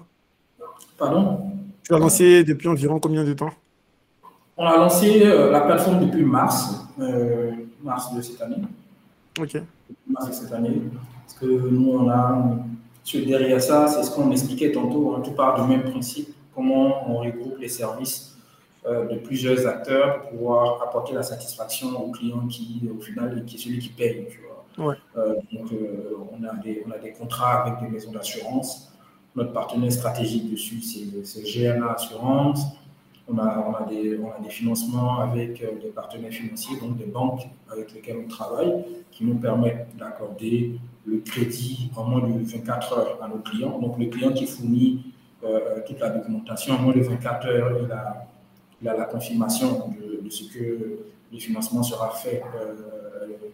Pardon? Tu l'as lancé depuis environ combien de temps? On a lancé la plateforme depuis mars, mars de cette année. Ok. Mars de cette année. Parce que nous, on a derrière ça, c'est ce qu'on expliquait tantôt, hein, tout part du même principe, comment on regroupe les services euh, de plusieurs acteurs pour pouvoir apporter la satisfaction au client qui, au final, qui est celui qui paye. Tu vois. Euh, donc, euh, on, a des, on a des contrats avec des maisons d'assurance. Notre partenaire stratégique dessus, c'est GNA Assurance. On a, des, financements avec des partenaires financiers, donc des banques avec lesquelles on travaille, qui nous permettent d'accorder le crédit en moins de 24 heures à nos clients. Donc, le client qui fournit euh, toute la documentation, en moins de 24 heures, il a, la confirmation de, ce que le financement sera fait, euh,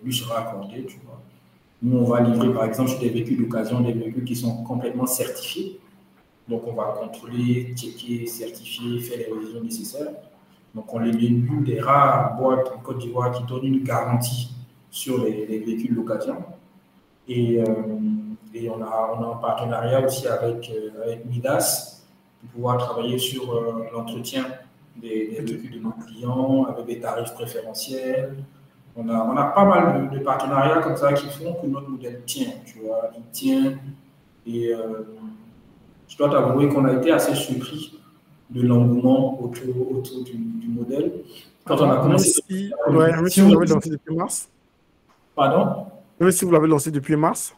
lui sera accordé. Nous, on va livrer, par exemple, sur des véhicules d'occasion, des véhicules qui sont complètement certifiés. Donc, on va contrôler, checker, certifier, faire les révisions nécessaires. Donc, on les met des rares boîtes en Côte d'Ivoire qui donnent une garantie sur les, les véhicules d'occasion. Et, euh, et on, a, on, a, un partenariat aussi avec, euh, avec Midas pour pouvoir travailler sur euh, l'entretien des, des véhicules de nos clients avec des tarifs préférentiels. On a, on a pas mal de, partenariats comme ça qui font que notre modèle tient, tu vois, il tient. Et je dois t'avouer qu'on a été assez surpris de l'engouement autour, autour du, modèle. Quand on a commencé. Si, ouais, si vous l'avez lancé depuis mars. Pardon? Si vous l'avez lancé depuis mars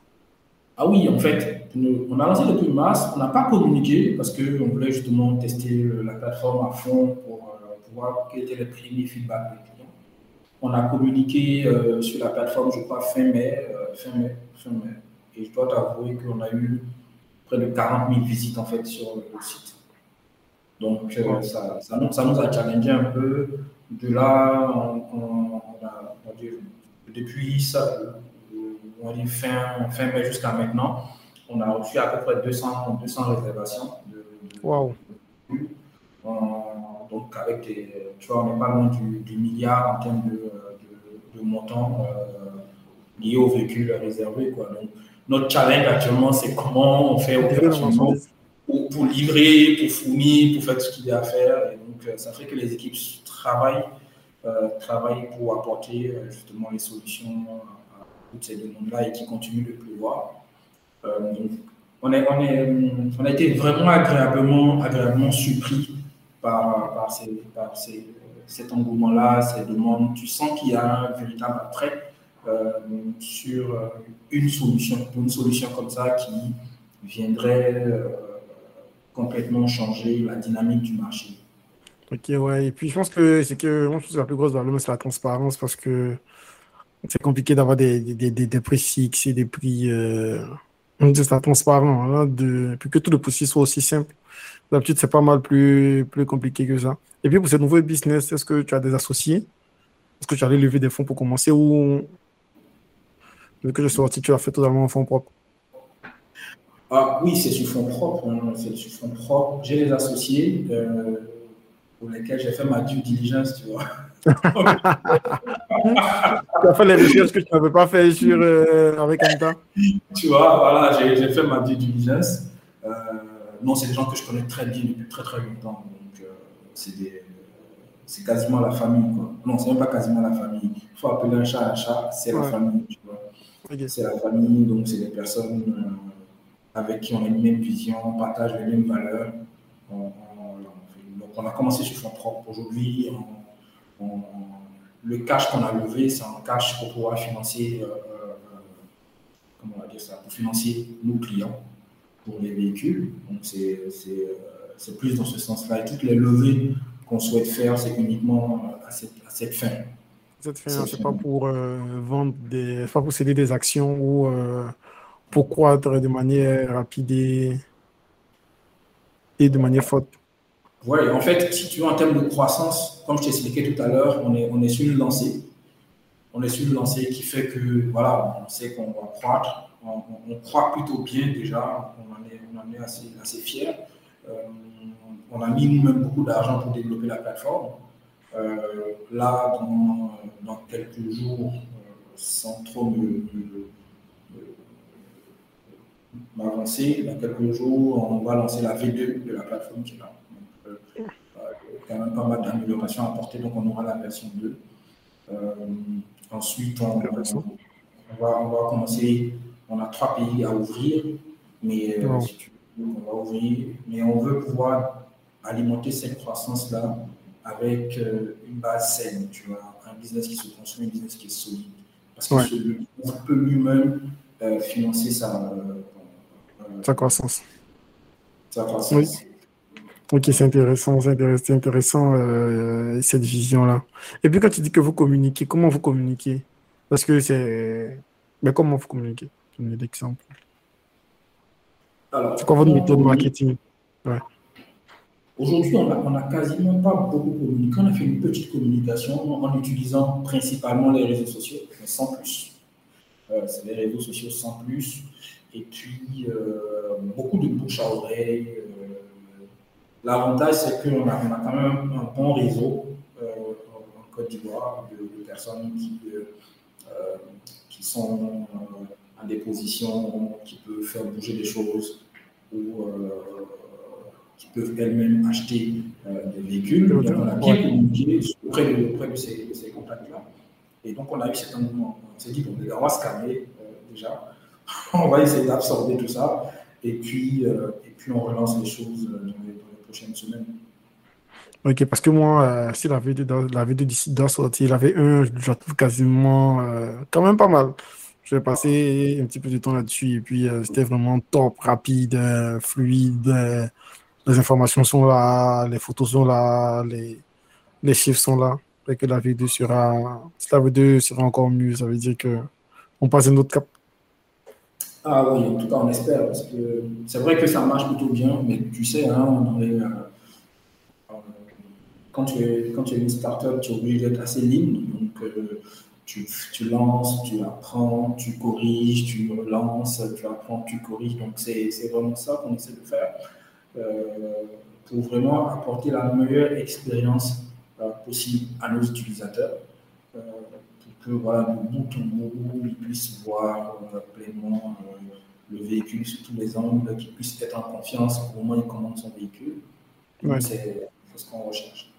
Ah oui, en fait, on a lancé depuis mars. On n'a pas communiqué parce qu'on voulait justement tester la plateforme à fond pour, euh, voir quels étaient les premiers feedbacks. On a communiqué euh, sur la plateforme, je crois, fin mai, euh, fin mai, fin mai. Et je dois t'avouer qu'on a eu près de 40 000 visites en fait sur le site. Donc ça, ça, nous, ça, nous, a challengé un peu. De là, on, a, depuis ça, on dit fin, fin mai jusqu'à maintenant, on a reçu à peu près 200, 200 réservations. De, wow. Donc, avec des, tu vois, on n'est pas loin du, milliard en termes de, de, de montants euh, liés aux véhicules réservés. Quoi. Donc, notre challenge actuellement, c'est comment on fait opérationnellement pour, livrer, pour fournir, pour faire ce qu'il y a à faire. Et donc, euh, ça fait que les équipes travaillent, euh, travaillent pour apporter justement les solutions toutes ces demandes-là et qui continuent de pleuvoir. Euh, on, est, on, est, on, a été vraiment agréablement, agréablement surpris par, ces, par ces, cet engouement-là, ces demandes. Tu sens qu'il y a un véritable attrait euh, sur euh, une solution, une solution comme ça qui viendrait complètement changer la dynamique du marché. Ok, ouais. Et puis je pense que c'est que moi, je pense la plus grosse valeur, c'est la transparence parce que c'est compliqué d'avoir des, des, des, prix fixes et des prix euh, Hein, de, puis que tout le processus soit aussi simple. D'habitude, c'est pas mal plus, compliqué que ça. Et puis pour ce nouveau business, est-ce que tu as des associés? Est-ce que tu allais lever des fonds pour commencer ou que je sorti, tu as fait totalement en fonds propres ah, Oui, c'est sur fonds propres. Hein, c'est sur fonds propres. J'ai des associés euh, pour lesquels j'ai fait ma due diligence, tu vois. tu as fait les recherches que tu n'avais pas fait sur, euh, avec Anta Tu vois, voilà, j'ai fait ma due diligence. Euh, non, c'est des gens que je connais très bien depuis très très longtemps. Donc, euh, c'est quasiment la famille. Quoi. Non, c'est même pas quasiment la famille. Il faut appeler un chat un chat, c'est la famille. Tu vois. C'est la famille, donc c'est des personnes euh, avec qui on a une même vision, on partage les mêmes valeurs. On, on a commencé sur son propre. Aujourd'hui, le cash qu'on a levé, c'est un cash pour pouvoir financer, euh, euh, comment on va dire ça, pour financer nos clients pour les véhicules. Donc c'est euh, plus dans ce sens-là. Et toutes les levées qu'on souhaite faire, c'est uniquement à cette, à cette fin. Cette fin, c'est pas pour vendre des, pas pour céder des actions ou pour croître de manière rapide et, et de manière forte. Oui, en fait, si tu veux, en termes de croissance, comme je t'expliquais tout à l'heure, on est, sur une lancée. On est sur une lancée qui fait que, voilà, on sait qu'on va croître. on, croit plutôt bien déjà, on en est, assez, assez fiers. on a mis nous-mêmes beaucoup d'argent pour développer la plateforme. là, dans, quelques jours, sans trop m'avancer. Dans quelques jours, on va lancer la V2 de la plateforme qui est là. Euh, quand même pas mal d'améliorations à apporter, donc on aura la version 2. Euh, ensuite, on, va, on, va, commencer. On a trois pays à ouvrir, mais euh, on va ouvrir, mais on veut pouvoir alimenter cette croissance-là avec une base saine, tu vois, un business qui se construit, un business qui est solide. Parce qu'on peut lui-même financer sa, sa croissance. Sa croissance. Oui. Ok, c'est intéressant, c'est intéressant, euh, cette vision-là. Et puis quand tu dis que vous communiquez, comment vous communiquez? Parce que c'est... Mais comment vous communiquez? Donnez l'exemple. C'est quoi votre méthode de marketing? Ouais. Aujourd'hui, on n'a quasiment pas beaucoup communiqué. On a fait une petite communication en utilisant principalement les réseaux sociaux, mais sans plus. Euh, c'est les réseaux sociaux sans plus et puis euh, beaucoup de bouche à oreille. Euh, l'avantage, c'est qu'on a, on a, quand même un bon réseau euh, en Côte d'Ivoire de, personnes qui, qui sont en des positions qui peuvent faire bouger les choses ou qui peuvent elles-mêmes acheter des véhicules. Donc, on a bien communiqué auprès de, auprès de ces, ces contacts-là. Et donc, on a eu cet engouement. On s'est dit, bon, on va se calmer déjà. on va essayer d'absorber tout ça et puis, euh, et puis on relance les choses euh, dans les, Ok, parce que moi, euh, si la vidéo, la vidéo d'ici doit sortir, il avait un, je trouve quasiment quand même pas mal. Je vais passer un petit peu de temps là-dessus et puis c'était vraiment top, rapide, fluide. les informations sont là, les photos sont là, les, les chiffres sont là. Et que la vidéo sera, si la vidéo sera encore mieux, ça veut dire que on passe un autre cap. Ah oui, en tout cas, on espère, parce que c'est vrai que ça marche plutôt bien, mais tu sais, hein, euh, quand, tu es, quand tu es une startup, tu es obligé d'être assez libre. Donc, euh, tu, tu, lances, tu apprends, tu corriges, tu relances, tu apprends, tu corriges. Donc, c'est vraiment ça qu'on essaie de faire euh, pour vraiment apporter la meilleure expérience possible à nos utilisateurs que voilà, de bout en bout, ils puissent voir euh, pleinement euh, le véhicule sous tous les angles, qu'ils puissent être en confiance au moment où ils commandent son véhicule. C'est ce qu'on recherche.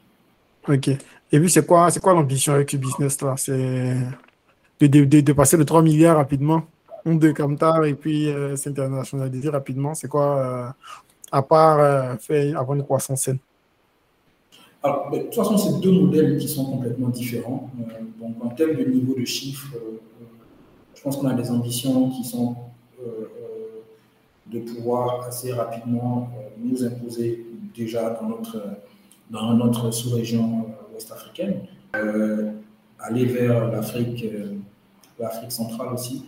Ok. Et puis, c'est quoi, quoi l'ambition avec ce business-là? C'est de, de, de, passer de 3 milliards rapidement, de Camtar, et puis euh, s'internationaliser rapidement. C'est quoi, à part faire, avoir une croissance saine? Alors, de toute façon, c'est deux modèles qui sont complètement différents. Euh, en termes de niveau de chiffre, euh, je pense qu'on a des ambitions qui sont euh, de pouvoir assez rapidement nous imposer déjà dans notre, dans notre sous-région ouest-africaine, aller vers l'Afrique, l'Afrique centrale aussi,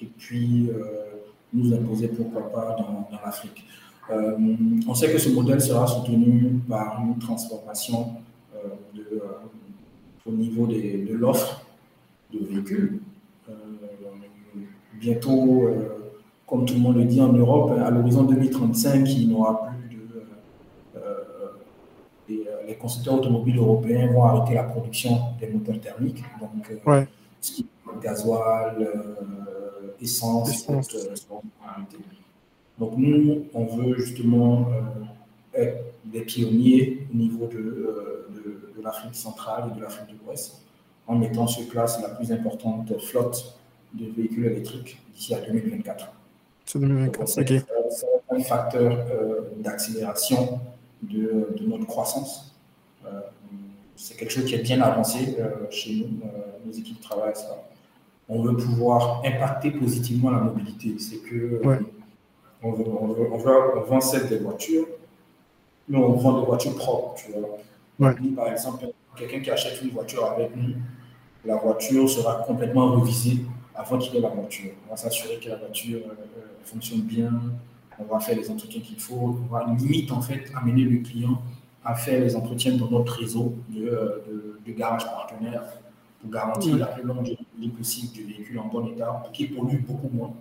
et puis nous imposer pourquoi pas dans l'Afrique. Euh, on sait que ce modèle sera soutenu par une transformation euh, de, euh, au niveau de l'offre de véhicules. bientôt, comme tout le monde le dit en Europe, à l'horizon 2035, il n'y aura plus de. les constructeurs automobiles européens vont arrêter la production des moteurs thermiques. Donc, ce qui est gasoil, essence, essence. Donc nous, on veut justement euh, être des pionniers au niveau de, euh, de, l'Afrique centrale et de l'Afrique de l'Ouest, en mettant sur place la plus importante flotte de véhicules électriques d'ici à 2024. C'est 2024, ok. C'est un facteur euh, d'accélération de, de, notre croissance. c'est quelque chose qui est bien avancé chez nous, nos équipes travaillent ça. On veut pouvoir impacter positivement la mobilité. C'est que on, veut, on, vend celle des voitures, mais on vend des voitures propres. Tu vois. par exemple, quelqu'un qui achète une voiture avec nous, la voiture sera complètement revisée avant qu'il ait la voiture. On va s'assurer que la voiture euh, euh, fonctionne bien, on va faire les entretiens qu'il faut, on va limite en fait amener le client à faire les entretiens dans notre réseau de, euh, de, garages partenaires pour garantir la plus longue durée possible du véhicule en bon état, qui pollue beaucoup moins.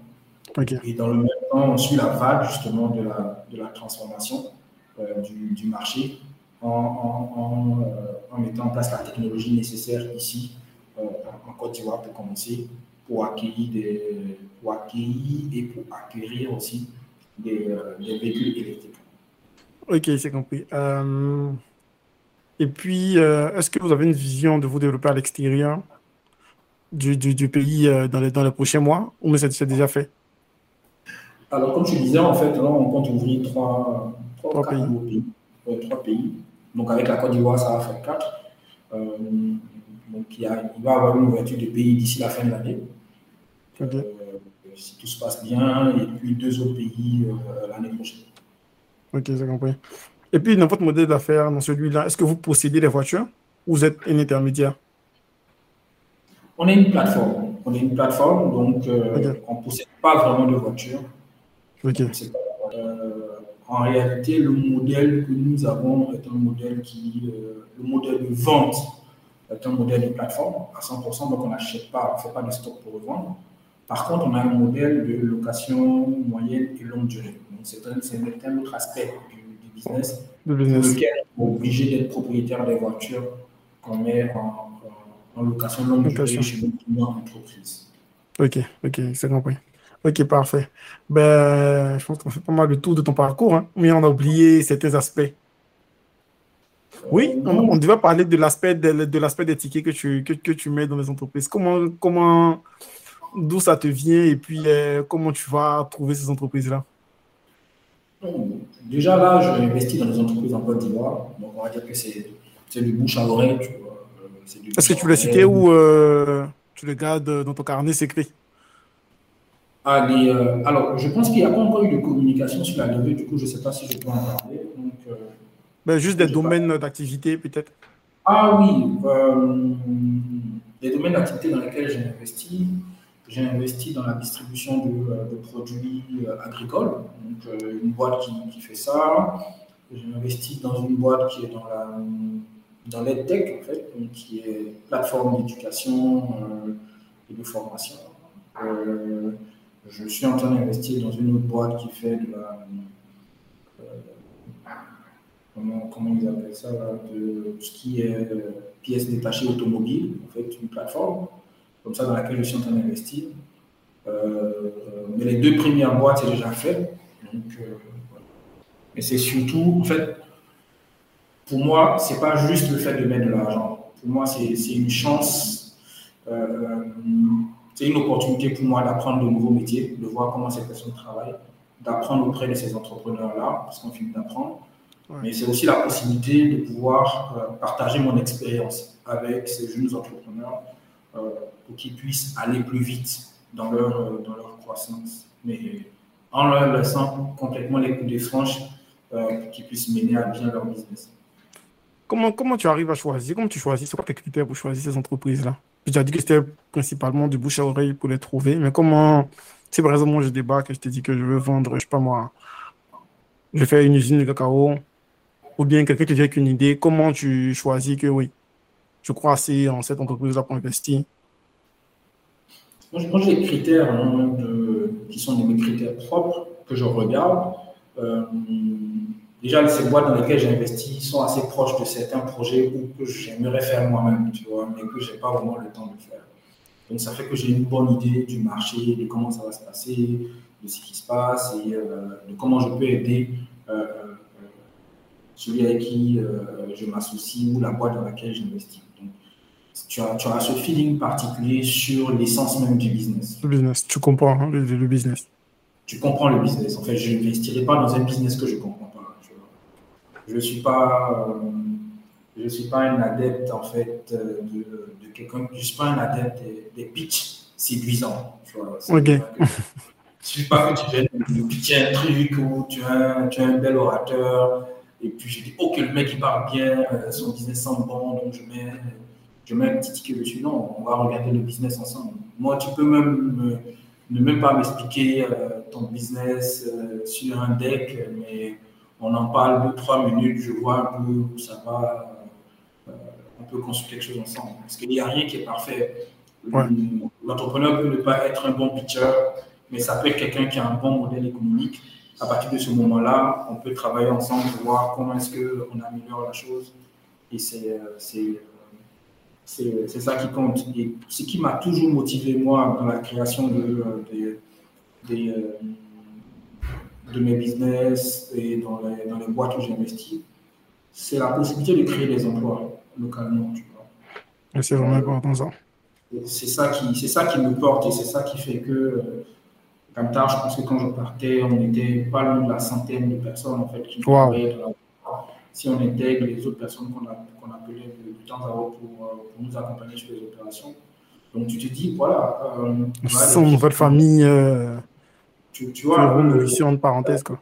Et dans le même temps, on suit la vague justement de la, de la transformation du, du, marché en, en, en, mettant en place la technologie nécessaire ici en Côte d'Ivoire pour commencer, pour accueillir, des, pour accueillir et pour acquérir aussi des, des véhicules électriques. Ok, c'est compris. Euh, et puis, euh, est-ce que vous avez une vision de vous développer à l'extérieur du, du, pays euh, dans, les, dans les prochains mois ou mais c'est déjà fait? Alors, comme je disais, en fait, là, on compte ouvrir trois, trois, pays. trois pays. Donc, avec la Côte d'Ivoire, ça va faire quatre. donc, il, y a, il, va y avoir une ouverture de pays d'ici la fin de l'année. si tout se passe bien, et puis deux autres pays l'année prochaine. Ok, j'ai compris. Et puis, dans votre modèle d'affaires, dans celui-là, est-ce que vous possédez des voitures ou vous êtes un intermédiaire? On est une plateforme. On est une plateforme, donc euh, on ne possède pas vraiment de voitures. Euh, en réalité, le modèle que nous avons est un modèle qui, euh, le modèle de vente est un modèle de plateforme à 100%, donc on n'achète pas, on ne fait pas de stock pour revendre. Par contre, on a un modèle de location moyenne et longue durée. C'est un, un, autre aspect du, business, le business. lequel on est obligé d'être propriétaire des voitures qu'on met en, en, location longue durée chez nos clients entreprises. Ok, ok, c'est compris. Ok, parfait. Ben, je pense qu'on fait pas mal le tour de ton parcours, hein, mais on a oublié certains aspects. Oui, on, on, devait parler de l'aspect de, de l'aspect des tickets que tu, que, que, tu mets dans les entreprises. Comment, comment, d'où ça te vient et puis euh, comment tu vas trouver ces entreprises-là? Déjà là, je investis dans les entreprises en Côte d'Ivoire, donc on va dire que c'est du bouche à oreille. Euh, Est-ce que tu veux citer ou euh, tu le gardes dans ton carnet secret? Ah, alors, je pense qu'il n'y a pas encore eu de communication sur la levée, du coup, je ne sais pas si je peux en parler. Donc, ben, juste des domaines d'activité, peut-être Ah oui, des domaines d'activité dans lesquels j'ai investi. J'ai investi dans la distribution de, euh, produits euh, agricoles, donc euh, une boîte qui, fait ça. J'ai investi dans une boîte qui est dans la dans l'EdTech, en fait, qui est plateforme d'éducation et de formation. Je suis en train d'investir dans une autre boîte qui fait de la. comment, comment ils appellent ça De ce qui est pièces détachées automobiles, en fait, une plateforme comme ça dans laquelle je suis en train d'investir. Euh, mais les deux premières boîtes, c'est déjà fait. Donc, euh, Mais c'est surtout, en fait, pour moi, c'est pas juste le fait de mettre de l'argent. Pour moi, c'est une chance, euh, c'est une opportunité pour moi d'apprendre de nouveaux métiers, de voir comment ces personnes travaillent, d'apprendre auprès de ces entrepreneurs-là, parce qu'on finit d'apprendre. Mais c'est aussi la possibilité de pouvoir partager mon expérience avec ces jeunes entrepreneurs pour qu'ils puissent aller plus vite dans leur, dans leur croissance. Mais en leur laissant complètement les coups des franches euh, pour qu'ils puissent mener à bien leur business. Comment, comment tu arrives à choisir? Comment tu choisis? C'est quoi tes critères pour choisir ces entreprises-là? Tu as dit que c'était principalement du bouche à oreille pour les trouver, mais comment, si par exemple moi je débarque et je te dis que je veux vendre, je sais pas moi, je vais faire une usine de cacao, ou bien quelqu'un te dit avec une idée, comment tu choisis que oui, je crois assez en cette entreprise-là pour investir moi, j'ai des critères hein, qui sont mes critères propres que je regarde. Euh, déjà, ces boîtes dans lesquelles j'ai investi sont assez proches de certains projets que j'aimerais faire moi-même, tu vois, mais que je n'ai pas vraiment le temps de faire. Donc, ça fait que j'ai une bonne idée du marché, de comment ça va se passer, de ce qui se passe et euh, de comment je peux aider euh, celui avec qui je m'associe ou la boîte dans laquelle j'investis tu as, tu as ce feeling particulier sur l'essence même du business. Le business, tu comprends hein, le, business. Tu comprends le business. En fait, je n'investirai pas dans un business que je comprends. Je ne suis pas... Euh, je suis pas un adepte en fait euh, de, de quelqu'un, je suis pas un adepte des, des pitchs séduisants. Tu vois, ok. Suffit pas que tu viennes pitcher un truc ou tu as, tu as un bel orateur et puis je dis ok le mec il parle bien, euh, son business sent bon donc je mets je mets un petit ticket dessus. Non, on va regarder le business ensemble. Moi, tu peux même ne même pas m'expliquer euh, ton business euh, sur un deck, mais on en parle deux, trois minutes, je vois un peu où ça va. Euh, on peut construire quelque chose ensemble. Parce qu'il n'y a rien qui est parfait. L'entrepreneur peut ne pas être un bon pitcher, mais ça peut être quelqu'un qui a un bon modèle économique. À partir de ce moment-là, on peut travailler ensemble pour voir comment est-ce qu'on améliore la chose. Et c'est c'est ça qui compte. Et ce qui m'a toujours motivé, moi, dans la création de, de, de mes business et dans les, dans les boîtes où j'investis, c'est la possibilité de créer des emplois localement. Tu vois. C'est vraiment important ça. C'est ça, qui, ça qui me porte et c'est ça qui fait que, comme tard, je pense que quand je partais, on n'était pas loin de la centaine de personnes en fait, qui wow. Si on intègre les autres personnes qu'on appelait de, de, temps à autre pour, pour, nous accompagner sur les opérations. Donc tu te dis, voilà. Euh, voilà votre famille. Euh, tu, tu vois. Une ici en parenthèse, quoi.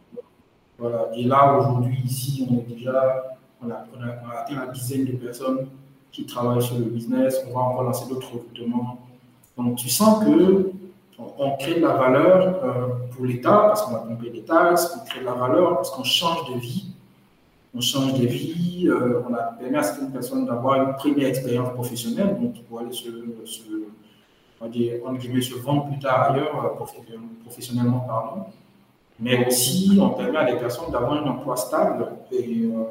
Voilà. Et là, aujourd'hui, ici, on est déjà on a, on, a, atteint une dizaine de personnes qui travaillent sur le business. On va encore lancer d'autres recrutements. Donc, tu sens que on crée de la valeur euh, pour l'État parce qu'on va pomper des taxes, on crée de la valeur parce qu'on change de vie. On change de vie, euh, on a permis à certaines personnes d'avoir une première expérience professionnelle, donc pour aller se, on va dire, se vendre plus tard ailleurs, euh, professionnellement parlant mais aussi on permet à des personnes d'avoir un emploi stable et euh,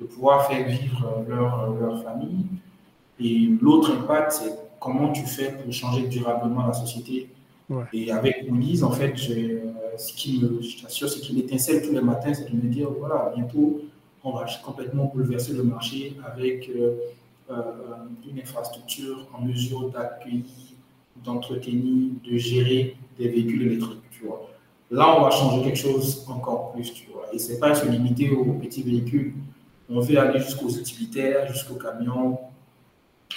de, pouvoir faire vivre leur, leur famille. Et l'autre impact, c'est comment tu fais pour changer durablement la société. Et avec Moulise, en fait, euh, ce qui me, je t'assure, ce qui m'étincelle tous les matins, c'est de me dire, voilà, bientôt, on va complètement bouleverser le marché avec euh, une infrastructure en mesure d'accueillir, d'entretenir, de gérer des véhicules électriques, tu vois. Là, on va changer quelque chose encore plus, tu vois. Et ce n'est pas se limiter aux petits véhicules. On veut aller jusqu'aux utilitaires, jusqu'aux camions.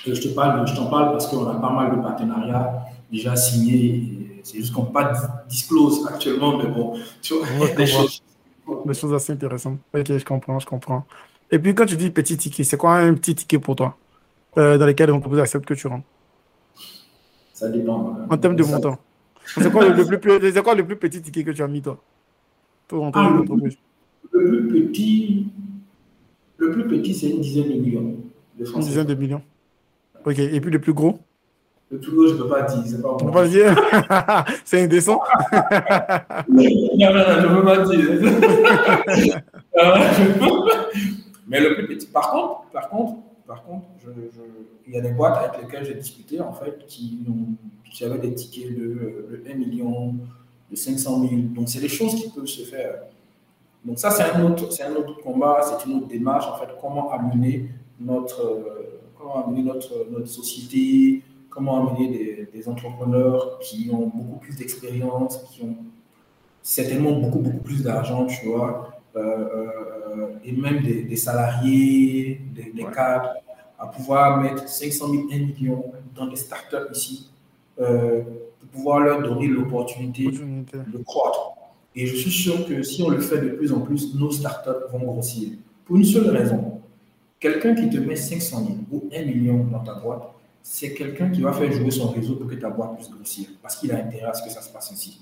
je te parle, je t'en parle parce qu'on a pas mal de partenariats déjà signés. C'est juste qu'on pas disclose actuellement, mais bon, tu vois, des choses. Des choses assez intéressantes. Ok, je comprends, je comprends. Et puis, quand tu dis petit ticket, c'est quoi un petit ticket pour toi? Euh, dans lequel on propose accepte que tu rentres Ça dépend. En termes de montant c'est quoi, le, plus, quoi le plus petit ticket que tu as mis, toi? Pour rentrer ah, dans l'entreprise Le plus petit, le plus petit c'est une dizaine de millions. De une dizaine de millions. Ok. Et puis le plus gros? Le plus gros, je ne peux pas dire. C'est pas, pas dire C'est indécent Non, non, non, je ne peux pas dire. Mais le plus petit. Par contre, par contre, par contre, il y a des boîtes avec lesquelles j'ai discuté, en fait, qui, avaient des tickets de, 1 million, de 500 000. Donc, c'est des choses qui peuvent se faire. Donc, ça, c'est un, autre, un autre combat, c'est une autre démarche, en fait, comment amener notre, comment amener notre, notre société, comment amener des, entrepreneurs qui ont beaucoup plus d'expérience, qui ont certainement beaucoup, beaucoup plus d'argent, tu vois, et même des, salariés, des, cadres, à pouvoir mettre 500 000, 1 million dans des startups ici, euh, pour pouvoir leur donner l'opportunité de croître. Et je suis sûr que si on le fait de plus en plus, nos startups vont grossir. Pour une seule raison. Quelqu'un qui te met 500 000 ou 1 million dans ta boîte, c'est quelqu'un qui va faire jouer son réseau pour que ta boîte puisse grossir, parce qu'il a intérêt à ce que ça se passe ainsi.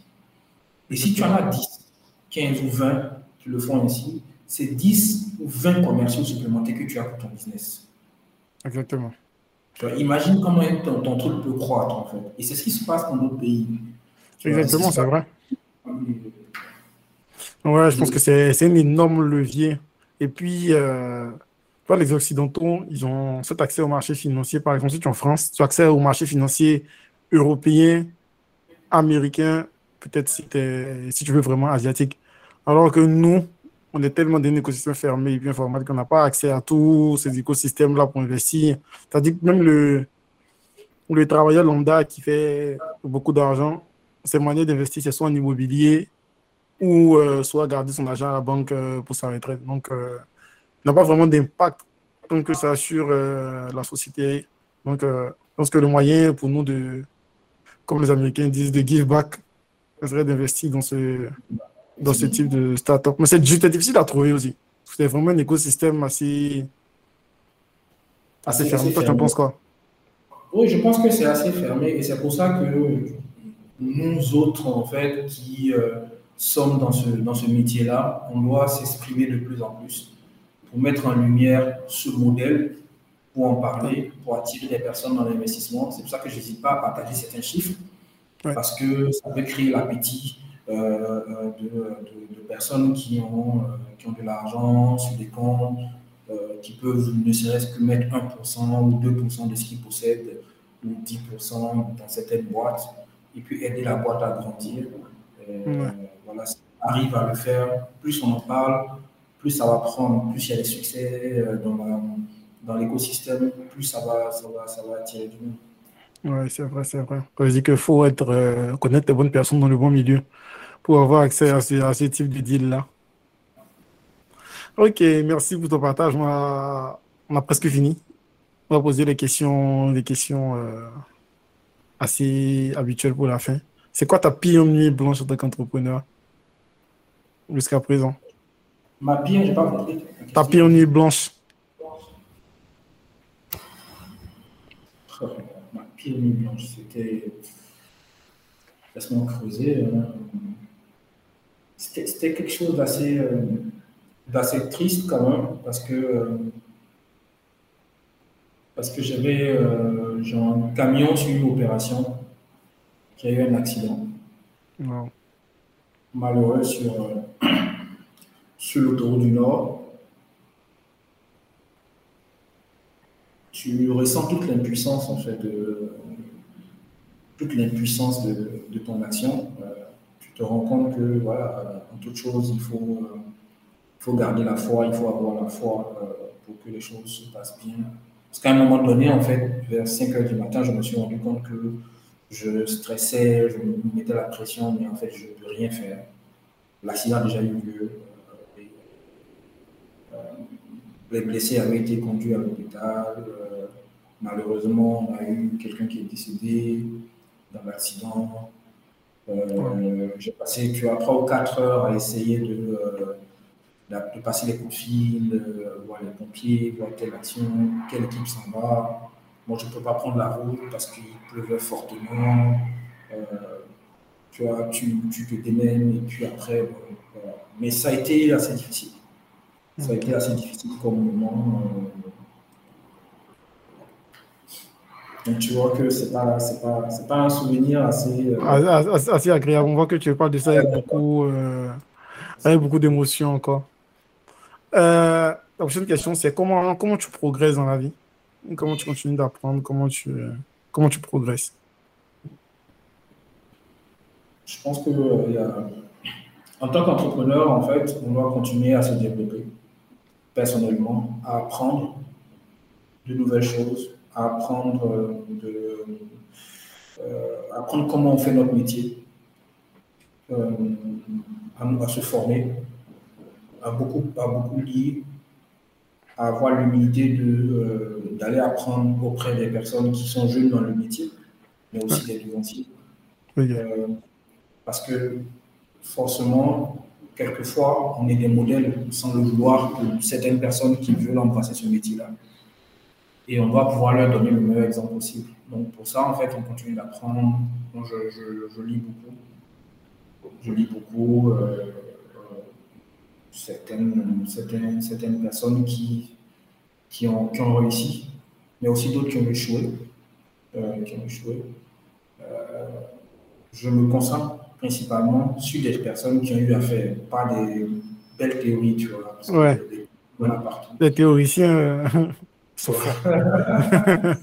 Et si tu en as 10, 15 ou 20 qui le font ainsi, c'est 10 ou 20 commerciaux supplémentaires que tu as pour ton business. Exactement. Tu vois, imagine comment ton, ton, truc peut croître, en fait. Et c'est ce qui se passe dans d'autres pays. Exactement, c'est vrai. Ouais, je pense que c'est un énorme levier. Et puis, euh, les Occidentaux, ils ont cet accès au marché financier. Par exemple, si tu es en France, tu as accès au marché financier européen, américain, peut-être si, si tu veux vraiment asiatique. Alors que nous, on est tellement dans un écosystème fermé et bien informatique qu'on n'a pas accès à tous ces écosystèmes-là pour investir. C'est-à-dire que même le, le travailleur lambda qui fait beaucoup d'argent, ses moyens d'investir, c'est soit en immobilier ou euh, soit garder son argent à la banque euh, pour sa retraite. Donc, euh, n'a pas vraiment d'impact tant que ça sur la société. Donc, je pense que le moyen pour nous de, comme les Américains disent, de give back, ce serait d'investir dans ce, dans ce type de startup. Mais c'est difficile à trouver aussi. C'est vraiment un écosystème assez, assez, fermé. Toi, tu en penses quoi? Oui, je pense que c'est assez fermé et c'est pour ça que nous autres, en fait, qui euh, sommes dans ce, dans ce métier-là, on doit s'exprimer de plus en plus pour mettre en lumière ce modèle, pour en parler, pour attirer des personnes dans l'investissement. C'est pour ça que je n'hésite pas à partager certains chiffres Parce que ça peut créer l'appétit de, personnes qui ont, qui ont de l'argent sur des comptes, qui peuvent ne serait-ce que mettre 1% ou 2% de ce qu'ils possèdent ou 10% dans certaines boîtes et puis aider la boîte à grandir. Voilà, arrive à le faire, plus on en parle, plus ça va prendre, plus il y a des succès euh, dans, dans l'écosystème, plus ça va, ça, va, ça va attirer du monde. Oui, c'est vrai, c'est vrai. On dit qu'il faut être, euh, connaître les bonnes personnes dans le bon milieu pour avoir accès à ce, à ce type de deal-là. Ok, merci pour ton partage. On a, on a presque fini. On va poser les questions, les questions euh, assez habituelles pour la fin. C'est quoi ta pire nuit blanche en tant qu'entrepreneur jusqu'à présent? Ma pire, j'ai pas compris. Ta pire nuit blanche. Ma pire nuit blanche, c'était. Laisse-moi creuser. Hein. C'était quelque chose d'assez euh, d'assez triste quand même, parce que. Euh, parce que j'avais euh, un camion sur une opération qui a eu un accident. Malheureux sur, sur l'autoroute du Nord. Tu ressens toute l'impuissance, en fait, de, toute l'impuissance de, de, ton action. Euh, te rends compte que, voilà, en toute chose, il faut, euh, faut garder la foi, il faut avoir la foi euh, pour que les choses se passent bien. Parce qu'à un moment donné, en fait, vers 5 heures du matin, je me suis rendu compte que je stressais, je me mettais la pression, mais en fait, je ne peux rien faire. L'accident a déjà eu lieu. Euh, les blessés avaient été conduits à l'hôpital. Euh, malheureusement, on a eu quelqu'un qui est décédé dans l'accident. Euh, j'ai passé tu vois, 3 ou 4 heures à essayer de, de passer les coups de fil, voir les pompiers, voir quelle action, quelle équipe s'en va. Moi, je ne peux pas prendre la route parce qu'il pleuvait fortement. tu vois, tu, tu, te démènes et puis après, mais ça a été assez difficile. Ça a été assez difficile comme moment. Euh. Donc tu vois que ce n'est pas, pas, pas un souvenir assez, euh, assez, agréable. On voit que tu parles de ça avec beaucoup, euh, beaucoup d'émotions encore. la prochaine question, c'est comment, comment tu progresses dans la vie? Comment tu continues d'apprendre? Comment tu, comment tu progresses? Je pense que y a en tant qu'entrepreneur, en fait, on doit continuer à se développer personnellement, à apprendre de nouvelles choses, à apprendre, euh, de, euh, apprendre comment on fait notre métier, euh, à, se former, à beaucoup, à beaucoup lire, à avoir l'humilité d'aller apprendre auprès des personnes qui sont jeunes dans le métier, mais aussi des devanciers. parce que forcément, quelquefois, on est des modèles, sans le vouloir, de certaines personnes qui veulent embrasser ce métier-là. Et on doit pouvoir leur donner le meilleur exemple possible. Donc pour ça, en fait, on continue d'apprendre. Je, lis beaucoup. Je lis beaucoup euh, euh, certaines, certaines, certaines, personnes qui, qui, ont, qui ont réussi, mais aussi d'autres qui ont échoué. Euh, qui ont échoué. je me concentre principalement sur des personnes qui ont eu à faire, pas des belles théories, tu vois. Parce ouais. Les théoriciens euh, sont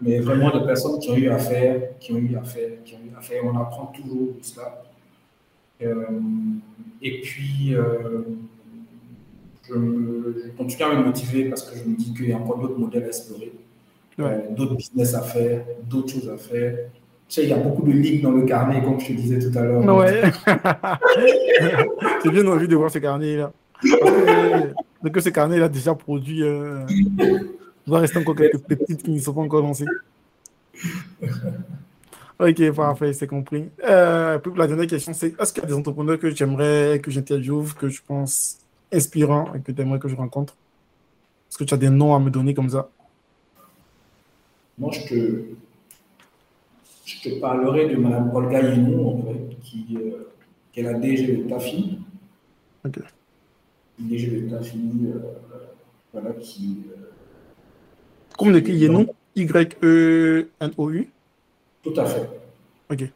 Mais vraiment des personnes qui ont eu à faire, qui ont eu à faire, qui ont eu à faire. On apprend toujours de cela. Euh, et puis, euh, je, je, continue à me motiver parce que je me dis qu'il y a encore d'autres modèles à explorer, d'autres business à faire, d'autres choses à faire. Tu sais, il y a beaucoup de lignes dans le carnet, comme je te disais tout à l'heure. Ouais. J'ai bien envie de voir ce carnet-là. Donc, que ce carnet a déjà produit. Il doit rester encore quelques petites qui ne sont pas encore lancées. Ok, parfait, c'est compris. Euh, la dernière question, c'est est-ce qu'il y a des entrepreneurs que j'aimerais que j'interviewe, que je pense inspirants et que tu aimerais que je rencontre? Est-ce que tu as des noms à me donner comme ça? Moi, je te, je te parlerai de Mme Olga Yenou, en fait, qui, euh, qui, est la DG de TAFI. Ok. DG de TAFI, euh, voilà, qui. Euh, Comment on écrit Yenou Y-E-N-O-U Tout à fait. Ok.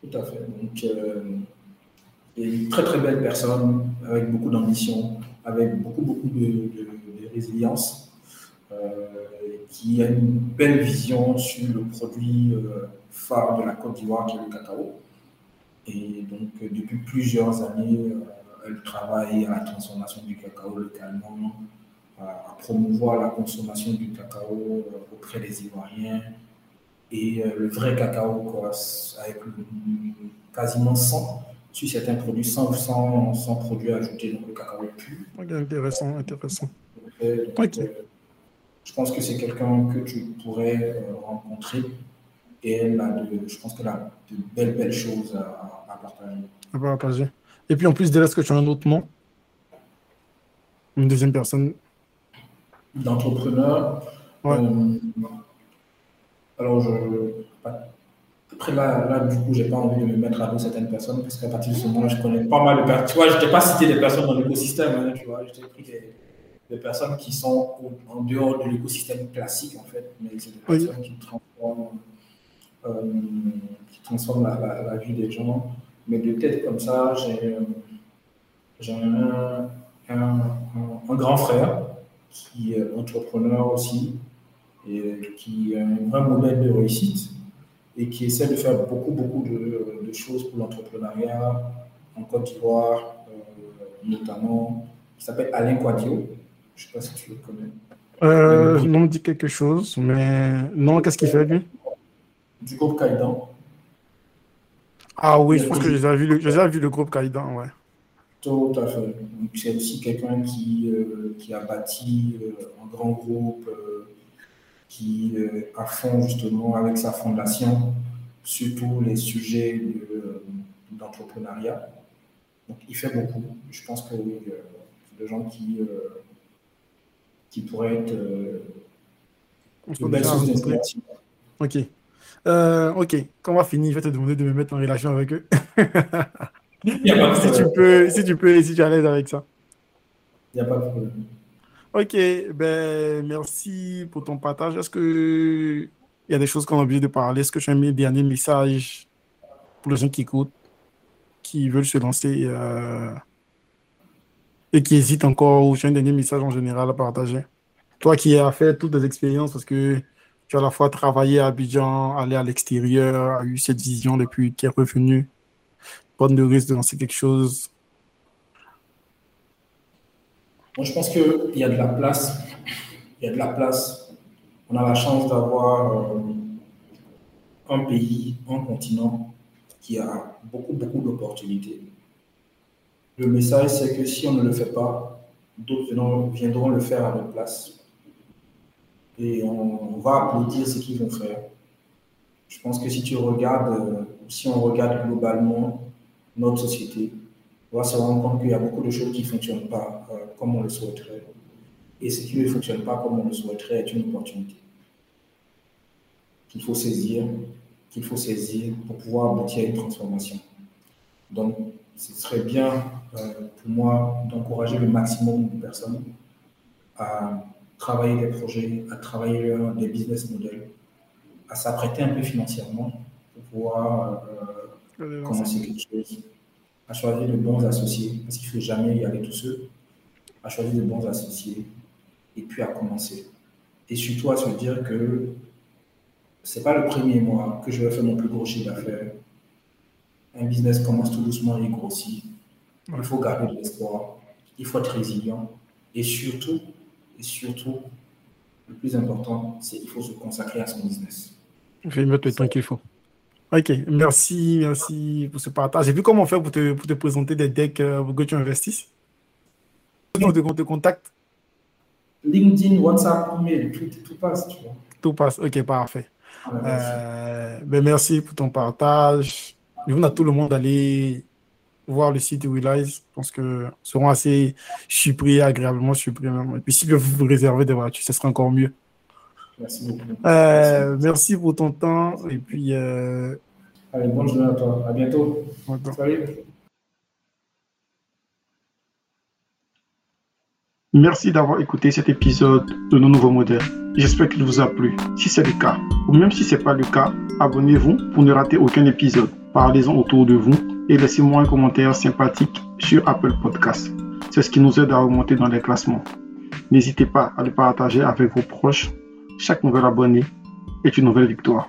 Tout à fait. Donc, euh, une très très belle personne avec beaucoup d'ambition, avec beaucoup beaucoup de, résilience, euh, qui a une belle vision sur le produit euh, phare de la Côte d'Ivoire qui est le cacao. Et donc, depuis plusieurs années, elle travaille à la transformation du cacao localement, à promouvoir la consommation du cacao auprès des Ivoiriens et le vrai cacao quoi, avec quasiment 100 sur certains produits sans, sans, sans produits ajoutés, donc le cacao pur. intéressant, intéressant. Euh, je pense que c'est quelqu'un que tu pourrais euh, rencontrer et elle a de, je pense qu'elle a de belles, belles choses à, à partager. À partager. Et puis en plus d'elle, est-ce que tu as un autre nom? Une deuxième personne? D'entrepreneur ouais. Euh, alors, je, après, là, là, du coup, j'ai pas envie de me mettre à dos certaines personnes parce qu'à partir de ce moment-là, je connais pas mal de personnes. Tu vois, je t'ai pas cité des personnes dans l'écosystème, hein, tu vois, je t'ai pris des, personnes qui sont en dehors de l'écosystème classique, en fait, mais c'est des personnes qui transforment, euh, qui transforment la, la, vie des gens. Mais de tête comme ça, j'ai un, un, un, grand frère qui est entrepreneur aussi et qui est un vrai modèle de réussite et qui essaie de faire beaucoup, beaucoup de, choses pour l'entrepreneuriat en Côte d'Ivoire, euh, notamment, qui s'appelle Alain Quadio. Je ne sais pas si tu le connais. Euh, non, me dit quelque chose, mais non, qu'est-ce qu'il fait lui? Du groupe Kaidan. Ah oui, je pense que j'ai déjà vu le, déjà vu le groupe Kaidan, ouais. Tout à fait. C'est aussi quelqu'un qui, euh, qui a bâti euh, un grand groupe qui euh, a fond justement avec sa fondation sur tous les sujets d'entrepreneuriat. Donc il fait beaucoup. Je pense que oui, des gens qui, qui pourraient être de belles sources d'inspiration. Ok. ok, quand on va finir, je vais te demander de me mettre en relation avec eux. si, tu peux, si tu peux, si tu es à l'aise avec ça. Il n'y a pas de problème. Ok, ben, merci pour ton partage. Est-ce qu'il y a des choses qu'on a oublié de parler? Est-ce que tu as mis un dernier message pour les gens qui écoutent, qui veulent se lancer euh, et qui hésitent encore, ou tu as un dernier message en général à partager? Toi qui as fait toutes les expériences, parce que tu as à la fois travaillé à Abidjan, allé à l'extérieur, a eu cette vision depuis qui est revenu, de risque de lancer quelque chose je pense qu'il y a de la place. Il y a de la place. On a la chance d'avoir euh, un pays, un continent qui a beaucoup, beaucoup d'opportunités. Le message, c'est que si on ne le fait pas, d'autres viendront le faire à notre place. Et on, va applaudir ce qu'ils vont faire. Je pense que si tu regardes, euh, si on regarde globalement notre société, on va se rendre compte qu'il y a beaucoup de choses qui ne fonctionnent pas euh, comme on le souhaiterait. Et ce qui ne fonctionne pas comme on le souhaiterait est une opportunité qu'il faut saisir, qu'il faut saisir pour pouvoir aboutir à une transformation. Donc, ce serait bien euh, pour moi d'encourager le maximum de personnes à travailler des projets, à travailler des business models, à s'apprêter un peu financièrement pour pouvoir euh, commencer quelque chose à choisir de bons associés, parce qu'il ne faut jamais y aller tout seul, à choisir de bons associés, et puis à commencer. Et surtout à se dire que ce n'est pas le premier mois que je vais faire mon plus gros chiffre d'affaires. Un business commence tout doucement et grossit. Il faut garder de l'espoir, il faut être résilient, et surtout, et surtout, le plus important, c'est qu'il faut se consacrer à son business. Il faut mettre le temps qu'il faut. Ok, merci, merci pour ce partage. J'ai vu comment faire pour te, pour te présenter des decks euh, pour que tu investisses. Comment te, te contacte LinkedIn, WhatsApp, email, tout, tout, passe, tu vois. Tout passe, ok, parfait. Euh, ben merci pour ton partage. Je à tout le monde d'aller voir le site de Willize. Je pense que seront assez surpris, agréablement surpris Et puis si vous vous réservez des voitures, ce sera encore mieux. Merci beaucoup. Euh, merci. pour ton temps. Et puis. Euh... Allez, bonne journée à toi. À bientôt. Salut. Merci d'avoir écouté cet épisode de nos nouveaux modèles. J'espère qu'il vous a plu. Si c'est le cas, ou même si ce n'est pas le cas, abonnez-vous pour ne rater aucun épisode. Parlez-en autour de vous et laissez-moi un commentaire sympathique sur Apple Podcasts. C'est ce qui nous aide à remonter dans les classements. N'hésitez pas à le partager avec vos proches. Chaque nouvel abonné est une nouvelle victoire.